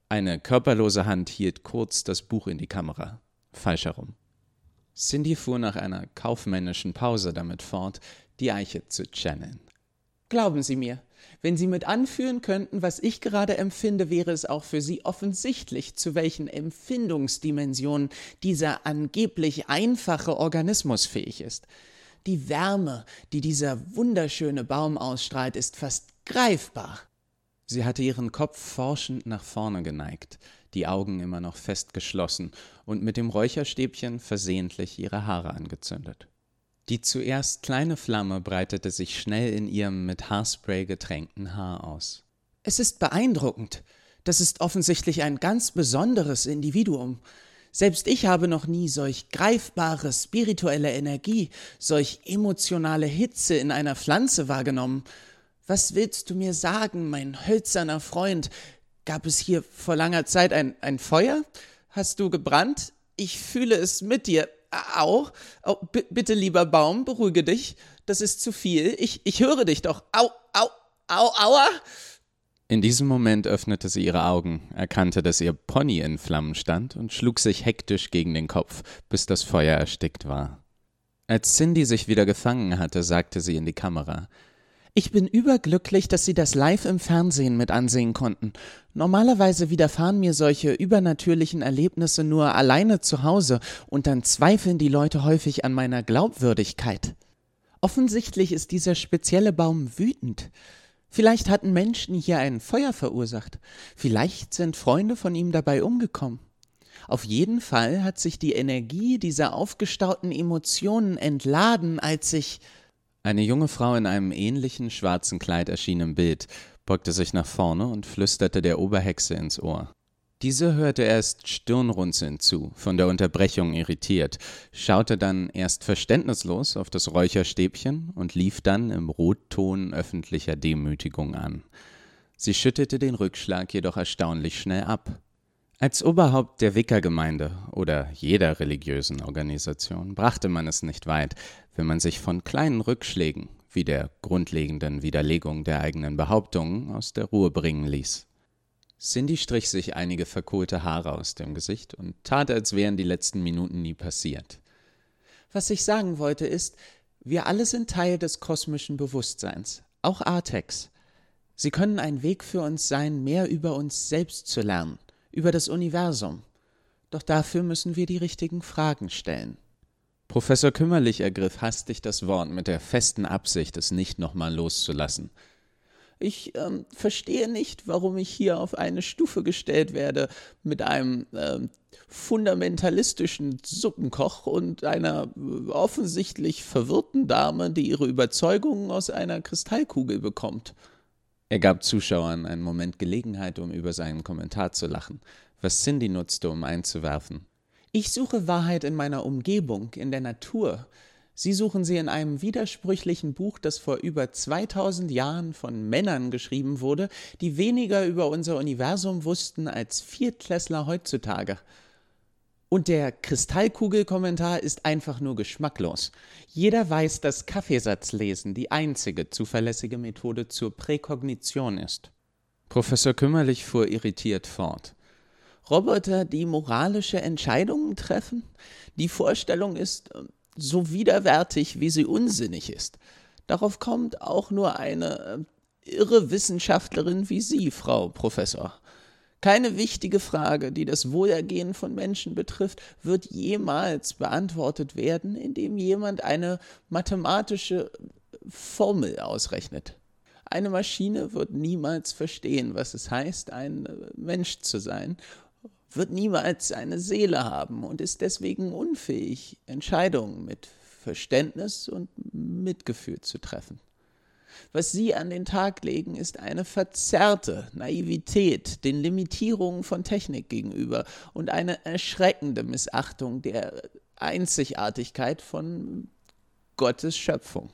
Eine körperlose Hand hielt kurz das Buch in die Kamera. Falsch herum. Cindy fuhr nach einer kaufmännischen Pause damit fort, die Eiche zu channeln. Glauben Sie mir, wenn Sie mit anführen könnten, was ich gerade empfinde, wäre es auch für Sie offensichtlich, zu welchen Empfindungsdimensionen dieser angeblich einfache Organismus fähig ist. Die Wärme, die dieser wunderschöne Baum ausstrahlt, ist fast greifbar. Sie hatte ihren Kopf forschend nach vorne geneigt, die Augen immer noch fest geschlossen und mit dem Räucherstäbchen versehentlich ihre Haare angezündet. Die zuerst kleine Flamme breitete sich schnell in ihrem mit Haarspray getränkten Haar aus. Es ist beeindruckend. Das ist offensichtlich ein ganz besonderes Individuum. Selbst ich habe noch nie solch greifbare spirituelle Energie, solch emotionale Hitze in einer Pflanze wahrgenommen. Was willst du mir sagen, mein hölzerner Freund? Gab es hier vor langer Zeit ein, ein Feuer? Hast du gebrannt? Ich fühle es mit dir. Au, au bitte, lieber Baum, beruhige dich. Das ist zu viel. Ich, ich höre dich doch. Au, au, au, aua. In diesem Moment öffnete sie ihre Augen, erkannte, dass ihr Pony in Flammen stand und schlug sich hektisch gegen den Kopf, bis das Feuer erstickt war. Als Cindy sich wieder gefangen hatte, sagte sie in die Kamera ich bin überglücklich, dass Sie das live im Fernsehen mit ansehen konnten. Normalerweise widerfahren mir solche übernatürlichen Erlebnisse nur alleine zu Hause, und dann zweifeln die Leute häufig an meiner Glaubwürdigkeit. Offensichtlich ist dieser spezielle Baum wütend. Vielleicht hatten Menschen hier ein Feuer verursacht. Vielleicht sind Freunde von ihm dabei umgekommen. Auf jeden Fall hat sich die Energie dieser aufgestauten Emotionen entladen, als ich eine junge Frau in einem ähnlichen schwarzen Kleid erschien im Bild, beugte sich nach vorne und flüsterte der Oberhexe ins Ohr. Diese hörte erst stirnrunzelnd zu, von der Unterbrechung irritiert, schaute dann erst verständnislos auf das Räucherstäbchen und lief dann im Rotton öffentlicher Demütigung an. Sie schüttete den Rückschlag jedoch erstaunlich schnell ab. Als Oberhaupt der Wickergemeinde oder jeder religiösen Organisation brachte man es nicht weit, wenn man sich von kleinen Rückschlägen wie der grundlegenden Widerlegung der eigenen Behauptungen aus der Ruhe bringen ließ. Cindy strich sich einige verkohlte Haare aus dem Gesicht und tat, als wären die letzten Minuten nie passiert. Was ich sagen wollte ist, wir alle sind Teil des kosmischen Bewusstseins, auch Artex. Sie können ein Weg für uns sein, mehr über uns selbst zu lernen über das Universum. Doch dafür müssen wir die richtigen Fragen stellen. Professor Kümmerlich ergriff hastig das Wort mit der festen Absicht, es nicht nochmal loszulassen. Ich ähm, verstehe nicht, warum ich hier auf eine Stufe gestellt werde mit einem ähm, fundamentalistischen Suppenkoch und einer äh, offensichtlich verwirrten Dame, die ihre Überzeugungen aus einer Kristallkugel bekommt. Er gab Zuschauern einen Moment Gelegenheit, um über seinen Kommentar zu lachen, was Cindy nutzte, um einzuwerfen. Ich suche Wahrheit in meiner Umgebung, in der Natur. Sie suchen sie in einem widersprüchlichen Buch, das vor über 2000 Jahren von Männern geschrieben wurde, die weniger über unser Universum wussten als Viertklässler heutzutage. Und der Kristallkugelkommentar ist einfach nur geschmacklos. Jeder weiß, dass Kaffeesatzlesen die einzige zuverlässige Methode zur Präkognition ist. Professor Kümmerlich fuhr irritiert fort. Roboter, die moralische Entscheidungen treffen? Die Vorstellung ist äh, so widerwärtig, wie sie unsinnig ist. Darauf kommt auch nur eine äh, irre Wissenschaftlerin wie Sie, Frau Professor. Keine wichtige Frage, die das Wohlergehen von Menschen betrifft, wird jemals beantwortet werden, indem jemand eine mathematische Formel ausrechnet. Eine Maschine wird niemals verstehen, was es heißt, ein Mensch zu sein, wird niemals eine Seele haben und ist deswegen unfähig, Entscheidungen mit Verständnis und Mitgefühl zu treffen. Was Sie an den Tag legen, ist eine verzerrte Naivität den Limitierungen von Technik gegenüber und eine erschreckende Missachtung der Einzigartigkeit von Gottes Schöpfung.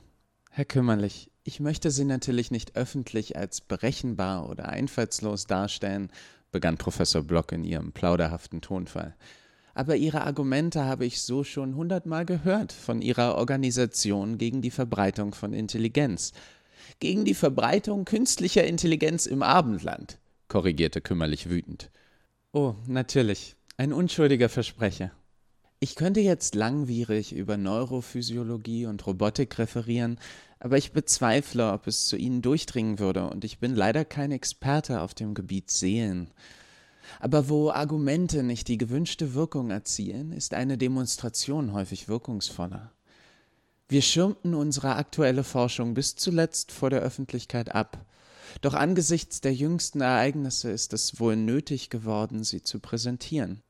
Herr Kümmerlich, Ich möchte sie natürlich nicht öffentlich als berechenbar oder einfallslos darstellen, begann Professor Block in ihrem plauderhaften Tonfall. Aber ihre Argumente habe ich so schon hundertmal gehört von ihrer Organisation gegen die Verbreitung von Intelligenz. Gegen die Verbreitung künstlicher Intelligenz im Abendland, korrigierte kümmerlich wütend. Oh, natürlich, ein unschuldiger Versprecher. Ich könnte jetzt langwierig über Neurophysiologie und Robotik referieren, aber ich bezweifle, ob es zu Ihnen durchdringen würde, und ich bin leider kein Experte auf dem Gebiet Seelen. Aber wo Argumente nicht die gewünschte Wirkung erzielen, ist eine Demonstration häufig wirkungsvoller. Wir schirmten unsere aktuelle Forschung bis zuletzt vor der Öffentlichkeit ab, doch angesichts der jüngsten Ereignisse ist es wohl nötig geworden, sie zu präsentieren.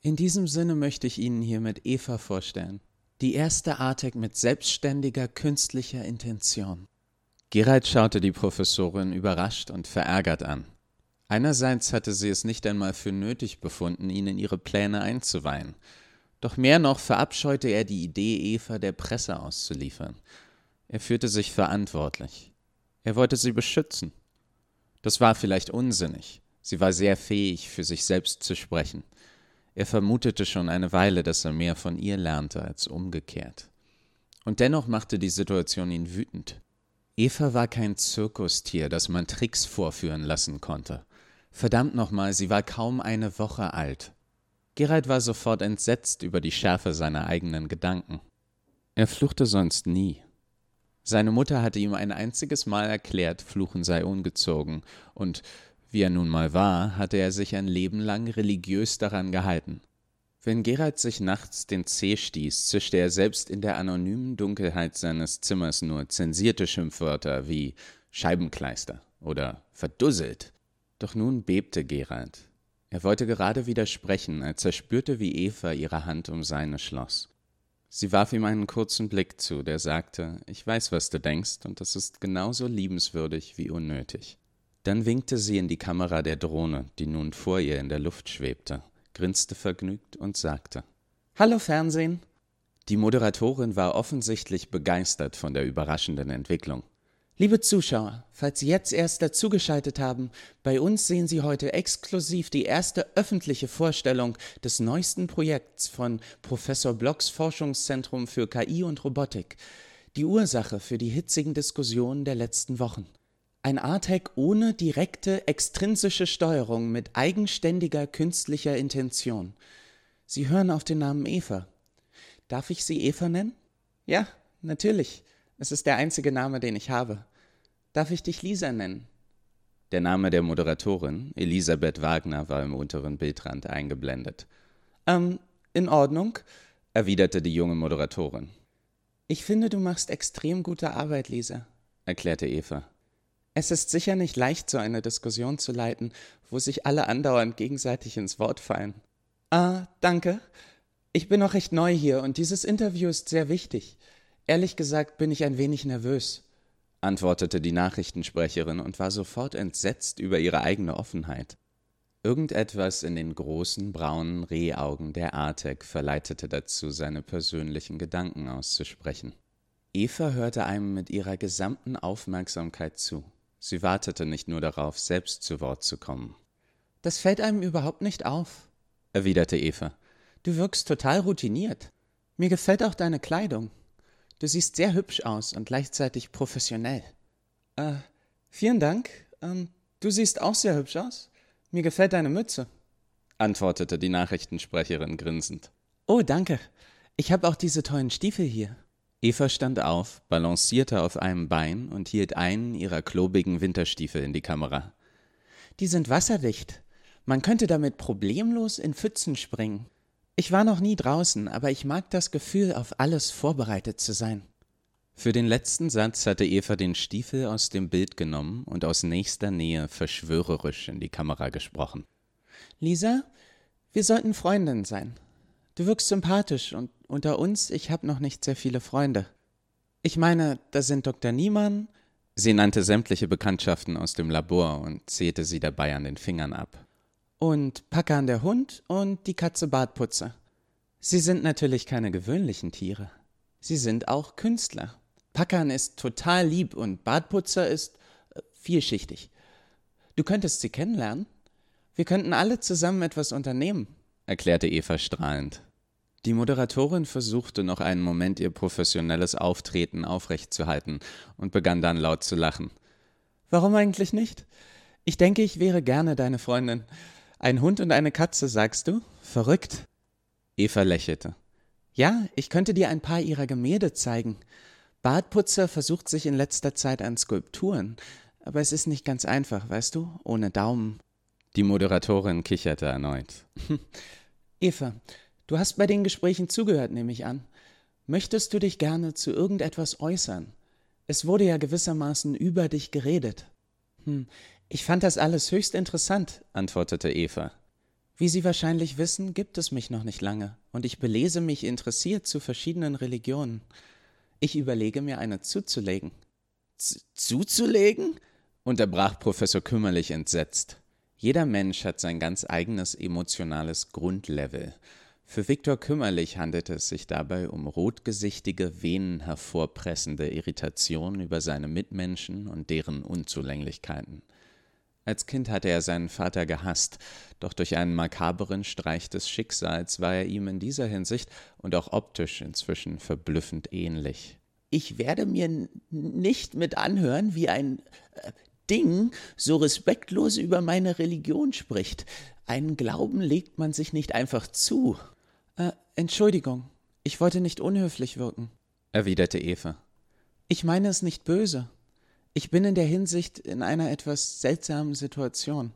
In diesem Sinne möchte ich Ihnen hiermit Eva vorstellen, die erste Artek mit selbstständiger künstlicher Intention. Gerald schaute die Professorin überrascht und verärgert an. Einerseits hatte sie es nicht einmal für nötig befunden, ihn in ihre Pläne einzuweihen, doch mehr noch verabscheute er die Idee, Eva der Presse auszuliefern. Er fühlte sich verantwortlich. Er wollte sie beschützen. Das war vielleicht unsinnig. Sie war sehr fähig, für sich selbst zu sprechen. Er vermutete schon eine Weile, dass er mehr von ihr lernte als umgekehrt. Und dennoch machte die Situation ihn wütend. Eva war kein Zirkustier, das man Tricks vorführen lassen konnte. Verdammt nochmal, sie war kaum eine Woche alt. Gerald war sofort entsetzt über die Schärfe seiner eigenen Gedanken. Er fluchte sonst nie. Seine Mutter hatte ihm ein einziges Mal erklärt, Fluchen sei ungezogen, und wie er nun mal war, hatte er sich ein Leben lang religiös daran gehalten. Wenn Gerald sich nachts den Zeh stieß, zischte er selbst in der anonymen Dunkelheit seines Zimmers nur zensierte Schimpfwörter wie Scheibenkleister oder verdusselt. Doch nun bebte Gerald. Er wollte gerade widersprechen, als er spürte, wie Eva ihre Hand um seine schloss. Sie warf ihm einen kurzen Blick zu, der sagte, ich weiß, was du denkst, und das ist genauso liebenswürdig wie unnötig. Dann winkte sie in die Kamera der Drohne, die nun vor ihr in der Luft schwebte, grinste vergnügt und sagte Hallo Fernsehen. Die Moderatorin war offensichtlich begeistert von der überraschenden Entwicklung. Liebe Zuschauer, falls Sie jetzt erst dazugeschaltet haben, bei uns sehen Sie heute exklusiv die erste öffentliche Vorstellung des neuesten Projekts von Professor Blocks Forschungszentrum für KI und Robotik, die Ursache für die hitzigen Diskussionen der letzten Wochen. Ein ATEC ohne direkte extrinsische Steuerung mit eigenständiger künstlicher Intention. Sie hören auf den Namen Eva. Darf ich Sie Eva nennen? Ja, natürlich. Es ist der einzige Name, den ich habe. Darf ich dich Lisa nennen? Der Name der Moderatorin, Elisabeth Wagner, war im unteren Bildrand eingeblendet. Ähm, in Ordnung, erwiderte die junge Moderatorin. Ich finde, du machst extrem gute Arbeit, Lisa, erklärte Eva. Es ist sicher nicht leicht, so eine Diskussion zu leiten, wo sich alle andauernd gegenseitig ins Wort fallen. Ah, danke. Ich bin noch recht neu hier und dieses Interview ist sehr wichtig. Ehrlich gesagt bin ich ein wenig nervös, antwortete die Nachrichtensprecherin und war sofort entsetzt über ihre eigene Offenheit. Irgendetwas in den großen braunen Rehaugen der Artek verleitete dazu, seine persönlichen Gedanken auszusprechen. Eva hörte einem mit ihrer gesamten Aufmerksamkeit zu. Sie wartete nicht nur darauf, selbst zu Wort zu kommen. Das fällt einem überhaupt nicht auf, erwiderte Eva. Du wirkst total routiniert. Mir gefällt auch deine Kleidung. Du siehst sehr hübsch aus und gleichzeitig professionell. Äh, vielen Dank. Ähm, du siehst auch sehr hübsch aus. Mir gefällt deine Mütze, antwortete die Nachrichtensprecherin grinsend. Oh, danke. Ich habe auch diese tollen Stiefel hier. Eva stand auf, balancierte auf einem Bein und hielt einen ihrer klobigen Winterstiefel in die Kamera. Die sind wasserdicht. Man könnte damit problemlos in Pfützen springen. Ich war noch nie draußen, aber ich mag das Gefühl, auf alles vorbereitet zu sein. Für den letzten Satz hatte Eva den Stiefel aus dem Bild genommen und aus nächster Nähe verschwörerisch in die Kamera gesprochen. Lisa, wir sollten Freundinnen sein. Du wirkst sympathisch und unter uns, ich habe noch nicht sehr viele Freunde. Ich meine, da sind Dr. Niemann. Sie nannte sämtliche Bekanntschaften aus dem Labor und zählte sie dabei an den Fingern ab. Und Packern der Hund und die Katze Bartputze. Sie sind natürlich keine gewöhnlichen Tiere. Sie sind auch Künstler. Packern ist total lieb und Bartputzer ist äh, vielschichtig. Du könntest sie kennenlernen. Wir könnten alle zusammen etwas unternehmen, erklärte Eva strahlend. Die Moderatorin versuchte noch einen Moment ihr professionelles Auftreten aufrechtzuhalten und begann dann laut zu lachen. Warum eigentlich nicht? Ich denke, ich wäre gerne deine Freundin. Ein Hund und eine Katze, sagst du? Verrückt. Eva lächelte. Ja, ich könnte dir ein paar ihrer Gemälde zeigen. Bartputzer versucht sich in letzter Zeit an Skulpturen, aber es ist nicht ganz einfach, weißt du, ohne Daumen. Die Moderatorin kicherte erneut. Eva, du hast bei den Gesprächen zugehört, nehme ich an. Möchtest du dich gerne zu irgendetwas äußern? Es wurde ja gewissermaßen über dich geredet. Hm, ich fand das alles höchst interessant, antwortete Eva. Wie Sie wahrscheinlich wissen, gibt es mich noch nicht lange, und ich belese mich interessiert zu verschiedenen Religionen. Ich überlege mir eine zuzulegen. Z zuzulegen? unterbrach Professor Kümmerlich entsetzt. Jeder Mensch hat sein ganz eigenes emotionales Grundlevel. Für Viktor Kümmerlich handelte es sich dabei um rotgesichtige, Venen hervorpressende Irritationen über seine Mitmenschen und deren Unzulänglichkeiten. Als Kind hatte er seinen Vater gehasst, doch durch einen makaberen Streich des Schicksals war er ihm in dieser Hinsicht und auch optisch inzwischen verblüffend ähnlich. Ich werde mir nicht mit anhören, wie ein äh, Ding so respektlos über meine Religion spricht. Einen Glauben legt man sich nicht einfach zu. Äh, Entschuldigung, ich wollte nicht unhöflich wirken, erwiderte Eva. Ich meine es nicht böse. Ich bin in der Hinsicht in einer etwas seltsamen Situation.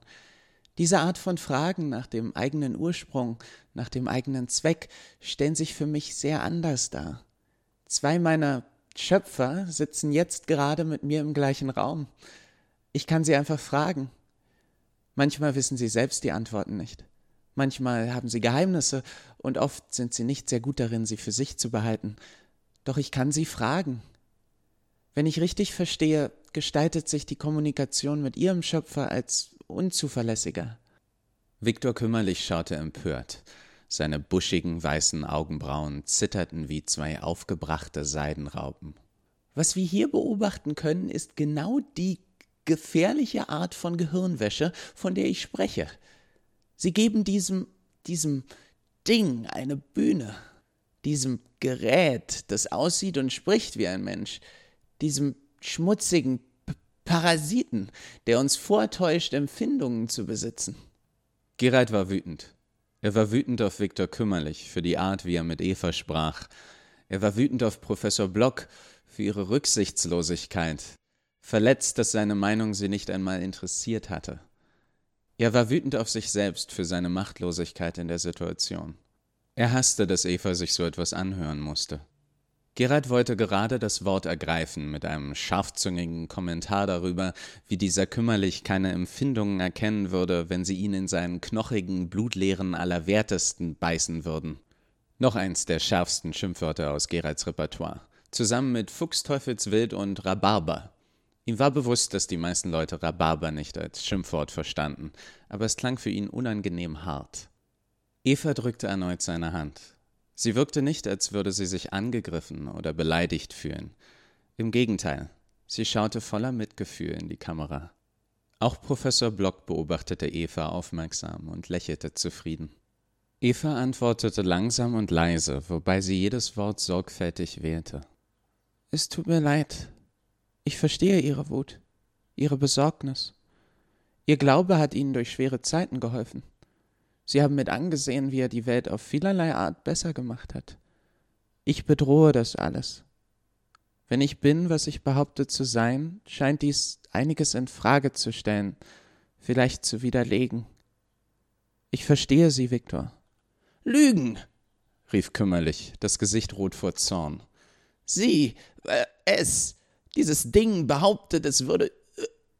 Diese Art von Fragen nach dem eigenen Ursprung, nach dem eigenen Zweck stellen sich für mich sehr anders dar. Zwei meiner Schöpfer sitzen jetzt gerade mit mir im gleichen Raum. Ich kann sie einfach fragen. Manchmal wissen sie selbst die Antworten nicht. Manchmal haben sie Geheimnisse und oft sind sie nicht sehr gut darin, sie für sich zu behalten. Doch ich kann sie fragen. Wenn ich richtig verstehe, gestaltet sich die Kommunikation mit ihrem Schöpfer als unzuverlässiger. Viktor Kümmerlich schaute empört. Seine buschigen weißen Augenbrauen zitterten wie zwei aufgebrachte Seidenraupen. Was wir hier beobachten können, ist genau die gefährliche Art von Gehirnwäsche, von der ich spreche. Sie geben diesem, diesem Ding eine Bühne, diesem Gerät, das aussieht und spricht wie ein Mensch, diesem schmutzigen Parasiten, der uns vortäuscht, Empfindungen zu besitzen. Gerald war wütend. Er war wütend auf Viktor Kümmerlich für die Art, wie er mit Eva sprach. Er war wütend auf Professor Block für ihre Rücksichtslosigkeit, verletzt, dass seine Meinung sie nicht einmal interessiert hatte. Er war wütend auf sich selbst für seine Machtlosigkeit in der Situation. Er hasste, dass Eva sich so etwas anhören musste. Gerard wollte gerade das Wort ergreifen mit einem scharfzüngigen Kommentar darüber, wie dieser kümmerlich keine Empfindungen erkennen würde, wenn sie ihn in seinen knochigen, blutleeren Allerwertesten beißen würden. Noch eins der schärfsten Schimpfwörter aus Gerards Repertoire, zusammen mit Fuchsteufelswild und Rhabarber. Ihm war bewusst, dass die meisten Leute Rhabarber nicht als Schimpfwort verstanden, aber es klang für ihn unangenehm hart. Eva drückte erneut seine Hand. Sie wirkte nicht, als würde sie sich angegriffen oder beleidigt fühlen. Im Gegenteil, sie schaute voller Mitgefühl in die Kamera. Auch Professor Block beobachtete Eva aufmerksam und lächelte zufrieden. Eva antwortete langsam und leise, wobei sie jedes Wort sorgfältig wählte. Es tut mir leid. Ich verstehe Ihre Wut, Ihre Besorgnis. Ihr Glaube hat Ihnen durch schwere Zeiten geholfen. Sie haben mit angesehen, wie er die Welt auf vielerlei Art besser gemacht hat. Ich bedrohe das alles. Wenn ich bin, was ich behaupte zu sein, scheint dies einiges in Frage zu stellen, vielleicht zu widerlegen. Ich verstehe Sie, Viktor. Lügen! rief kümmerlich, das Gesicht rot vor Zorn. Sie, äh, es, dieses Ding behauptet, es würde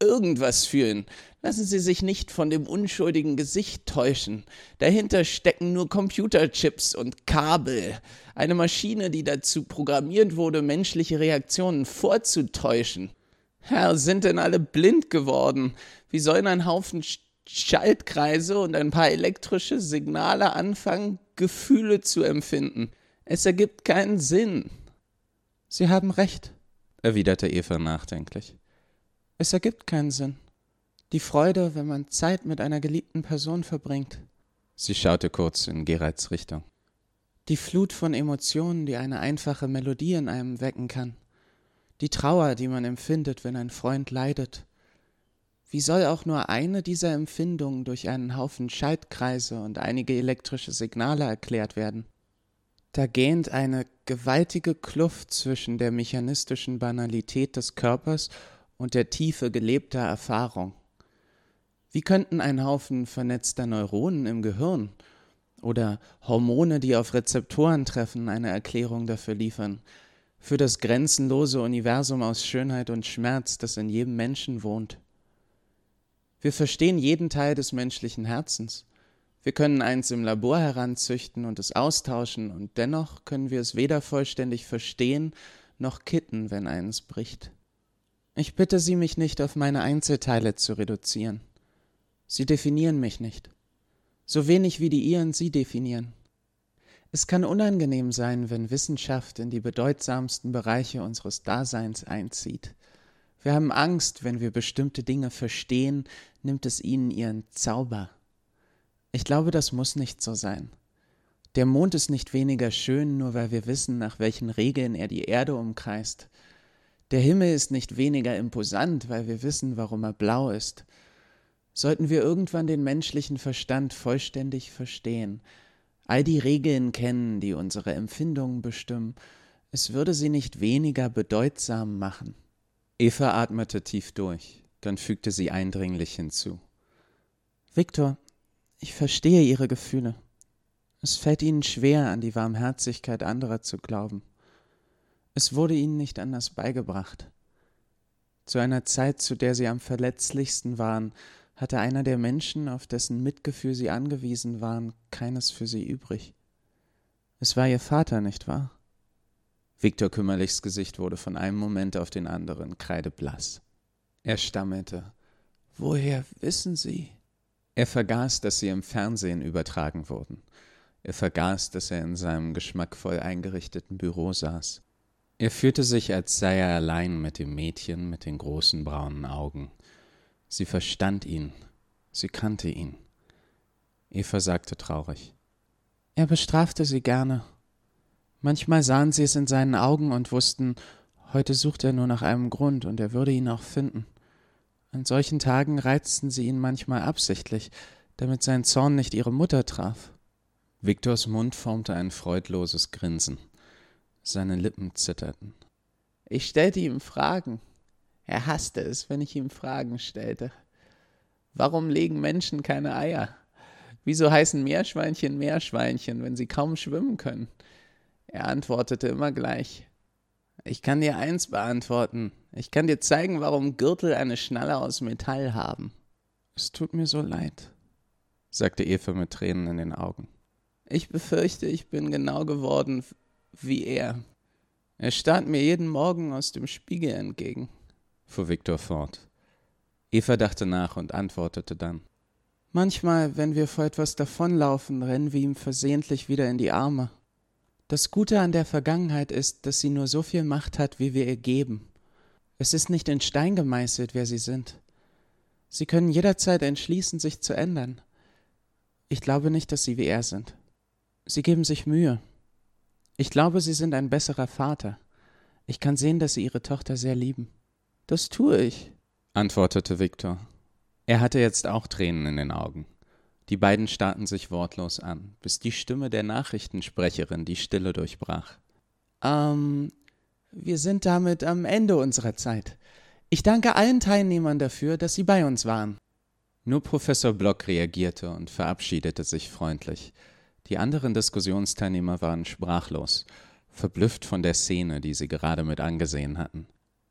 irgendwas fühlen. Lassen Sie sich nicht von dem unschuldigen Gesicht täuschen. Dahinter stecken nur Computerchips und Kabel. Eine Maschine, die dazu programmiert wurde, menschliche Reaktionen vorzutäuschen. Herr, sind denn alle blind geworden? Wie sollen ein Haufen Schaltkreise und ein paar elektrische Signale anfangen, Gefühle zu empfinden? Es ergibt keinen Sinn. Sie haben recht, erwiderte Eva nachdenklich. Es ergibt keinen Sinn. Die Freude, wenn man Zeit mit einer geliebten Person verbringt. Sie schaute kurz in Geralds Richtung. Die Flut von Emotionen, die eine einfache Melodie in einem wecken kann. Die Trauer, die man empfindet, wenn ein Freund leidet. Wie soll auch nur eine dieser Empfindungen durch einen Haufen Schaltkreise und einige elektrische Signale erklärt werden? Da gähnt eine gewaltige Kluft zwischen der mechanistischen Banalität des Körpers und der Tiefe gelebter Erfahrung. Wie könnten ein Haufen vernetzter Neuronen im Gehirn oder Hormone, die auf Rezeptoren treffen, eine Erklärung dafür liefern, für das grenzenlose Universum aus Schönheit und Schmerz, das in jedem Menschen wohnt. Wir verstehen jeden Teil des menschlichen Herzens. Wir können eins im Labor heranzüchten und es austauschen, und dennoch können wir es weder vollständig verstehen noch kitten, wenn eines bricht. Ich bitte Sie, mich nicht auf meine Einzelteile zu reduzieren. Sie definieren mich nicht so wenig wie die Ihren sie definieren. Es kann unangenehm sein, wenn Wissenschaft in die bedeutsamsten Bereiche unseres Daseins einzieht. Wir haben Angst, wenn wir bestimmte Dinge verstehen, nimmt es ihnen ihren Zauber. Ich glaube, das muss nicht so sein. Der Mond ist nicht weniger schön, nur weil wir wissen, nach welchen Regeln er die Erde umkreist. Der Himmel ist nicht weniger imposant, weil wir wissen, warum er blau ist. Sollten wir irgendwann den menschlichen Verstand vollständig verstehen, all die Regeln kennen, die unsere Empfindungen bestimmen, es würde sie nicht weniger bedeutsam machen. Eva atmete tief durch, dann fügte sie eindringlich hinzu. Viktor, ich verstehe Ihre Gefühle. Es fällt Ihnen schwer, an die Warmherzigkeit anderer zu glauben. Es wurde Ihnen nicht anders beigebracht. Zu einer Zeit, zu der Sie am verletzlichsten waren, hatte einer der Menschen, auf dessen Mitgefühl sie angewiesen waren, keines für sie übrig. Es war ihr Vater, nicht wahr? Viktor Kümmerlichs Gesicht wurde von einem Moment auf den anderen kreideblass. Er stammelte. Woher wissen Sie? Er vergaß, dass sie im Fernsehen übertragen wurden. Er vergaß, dass er in seinem geschmackvoll eingerichteten Büro saß. Er fühlte sich, als sei er allein mit dem Mädchen mit den großen braunen Augen. Sie verstand ihn, sie kannte ihn. Eva sagte traurig. Er bestrafte sie gerne. Manchmal sahen sie es in seinen Augen und wussten, heute sucht er nur nach einem Grund und er würde ihn auch finden. An solchen Tagen reizten sie ihn manchmal absichtlich, damit sein Zorn nicht ihre Mutter traf. Viktors Mund formte ein freudloses Grinsen. Seine Lippen zitterten. Ich stellte ihm Fragen, er hasste es, wenn ich ihm Fragen stellte. Warum legen Menschen keine Eier? Wieso heißen Meerschweinchen Meerschweinchen, wenn sie kaum schwimmen können? Er antwortete immer gleich. Ich kann dir eins beantworten. Ich kann dir zeigen, warum Gürtel eine Schnalle aus Metall haben. Es tut mir so leid, sagte Eva mit Tränen in den Augen. Ich befürchte, ich bin genau geworden wie er. Er starrt mir jeden Morgen aus dem Spiegel entgegen fuhr Viktor fort. Eva dachte nach und antwortete dann. Manchmal, wenn wir vor etwas davonlaufen, rennen wir ihm versehentlich wieder in die Arme. Das Gute an der Vergangenheit ist, dass sie nur so viel Macht hat, wie wir ihr geben. Es ist nicht in Stein gemeißelt, wer sie sind. Sie können jederzeit entschließen, sich zu ändern. Ich glaube nicht, dass sie wie er sind. Sie geben sich Mühe. Ich glaube, sie sind ein besserer Vater. Ich kann sehen, dass sie ihre Tochter sehr lieben. Das tue ich, antwortete Viktor. Er hatte jetzt auch Tränen in den Augen. Die beiden starrten sich wortlos an, bis die Stimme der Nachrichtensprecherin die Stille durchbrach. Ähm, wir sind damit am Ende unserer Zeit. Ich danke allen Teilnehmern dafür, dass sie bei uns waren. Nur Professor Block reagierte und verabschiedete sich freundlich. Die anderen Diskussionsteilnehmer waren sprachlos, verblüfft von der Szene, die sie gerade mit angesehen hatten.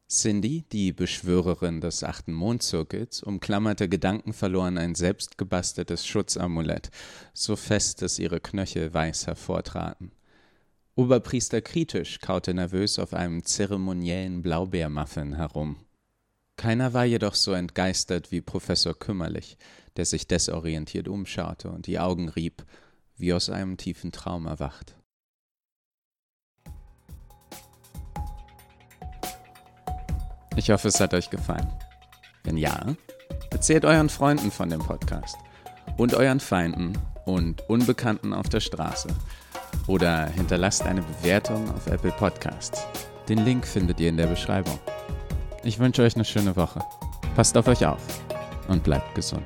Cindy, die Beschwörerin des achten Mondzirkels, umklammerte gedankenverloren ein selbstgebasteltes Schutzamulett, so fest, dass ihre Knöchel weiß hervortraten. Oberpriester Kritisch kaute nervös auf einem zeremoniellen Blaubeermuffin herum. Keiner war jedoch so entgeistert wie Professor Kümmerlich, der sich desorientiert umschaute und die Augen rieb, wie aus einem tiefen Traum erwacht. Ich hoffe, es hat euch gefallen. Wenn ja, erzählt euren Freunden von dem Podcast und euren Feinden und Unbekannten auf der Straße. Oder hinterlasst eine Bewertung auf Apple Podcasts. Den Link findet ihr in der Beschreibung. Ich wünsche euch eine schöne Woche. Passt auf euch auf und bleibt gesund.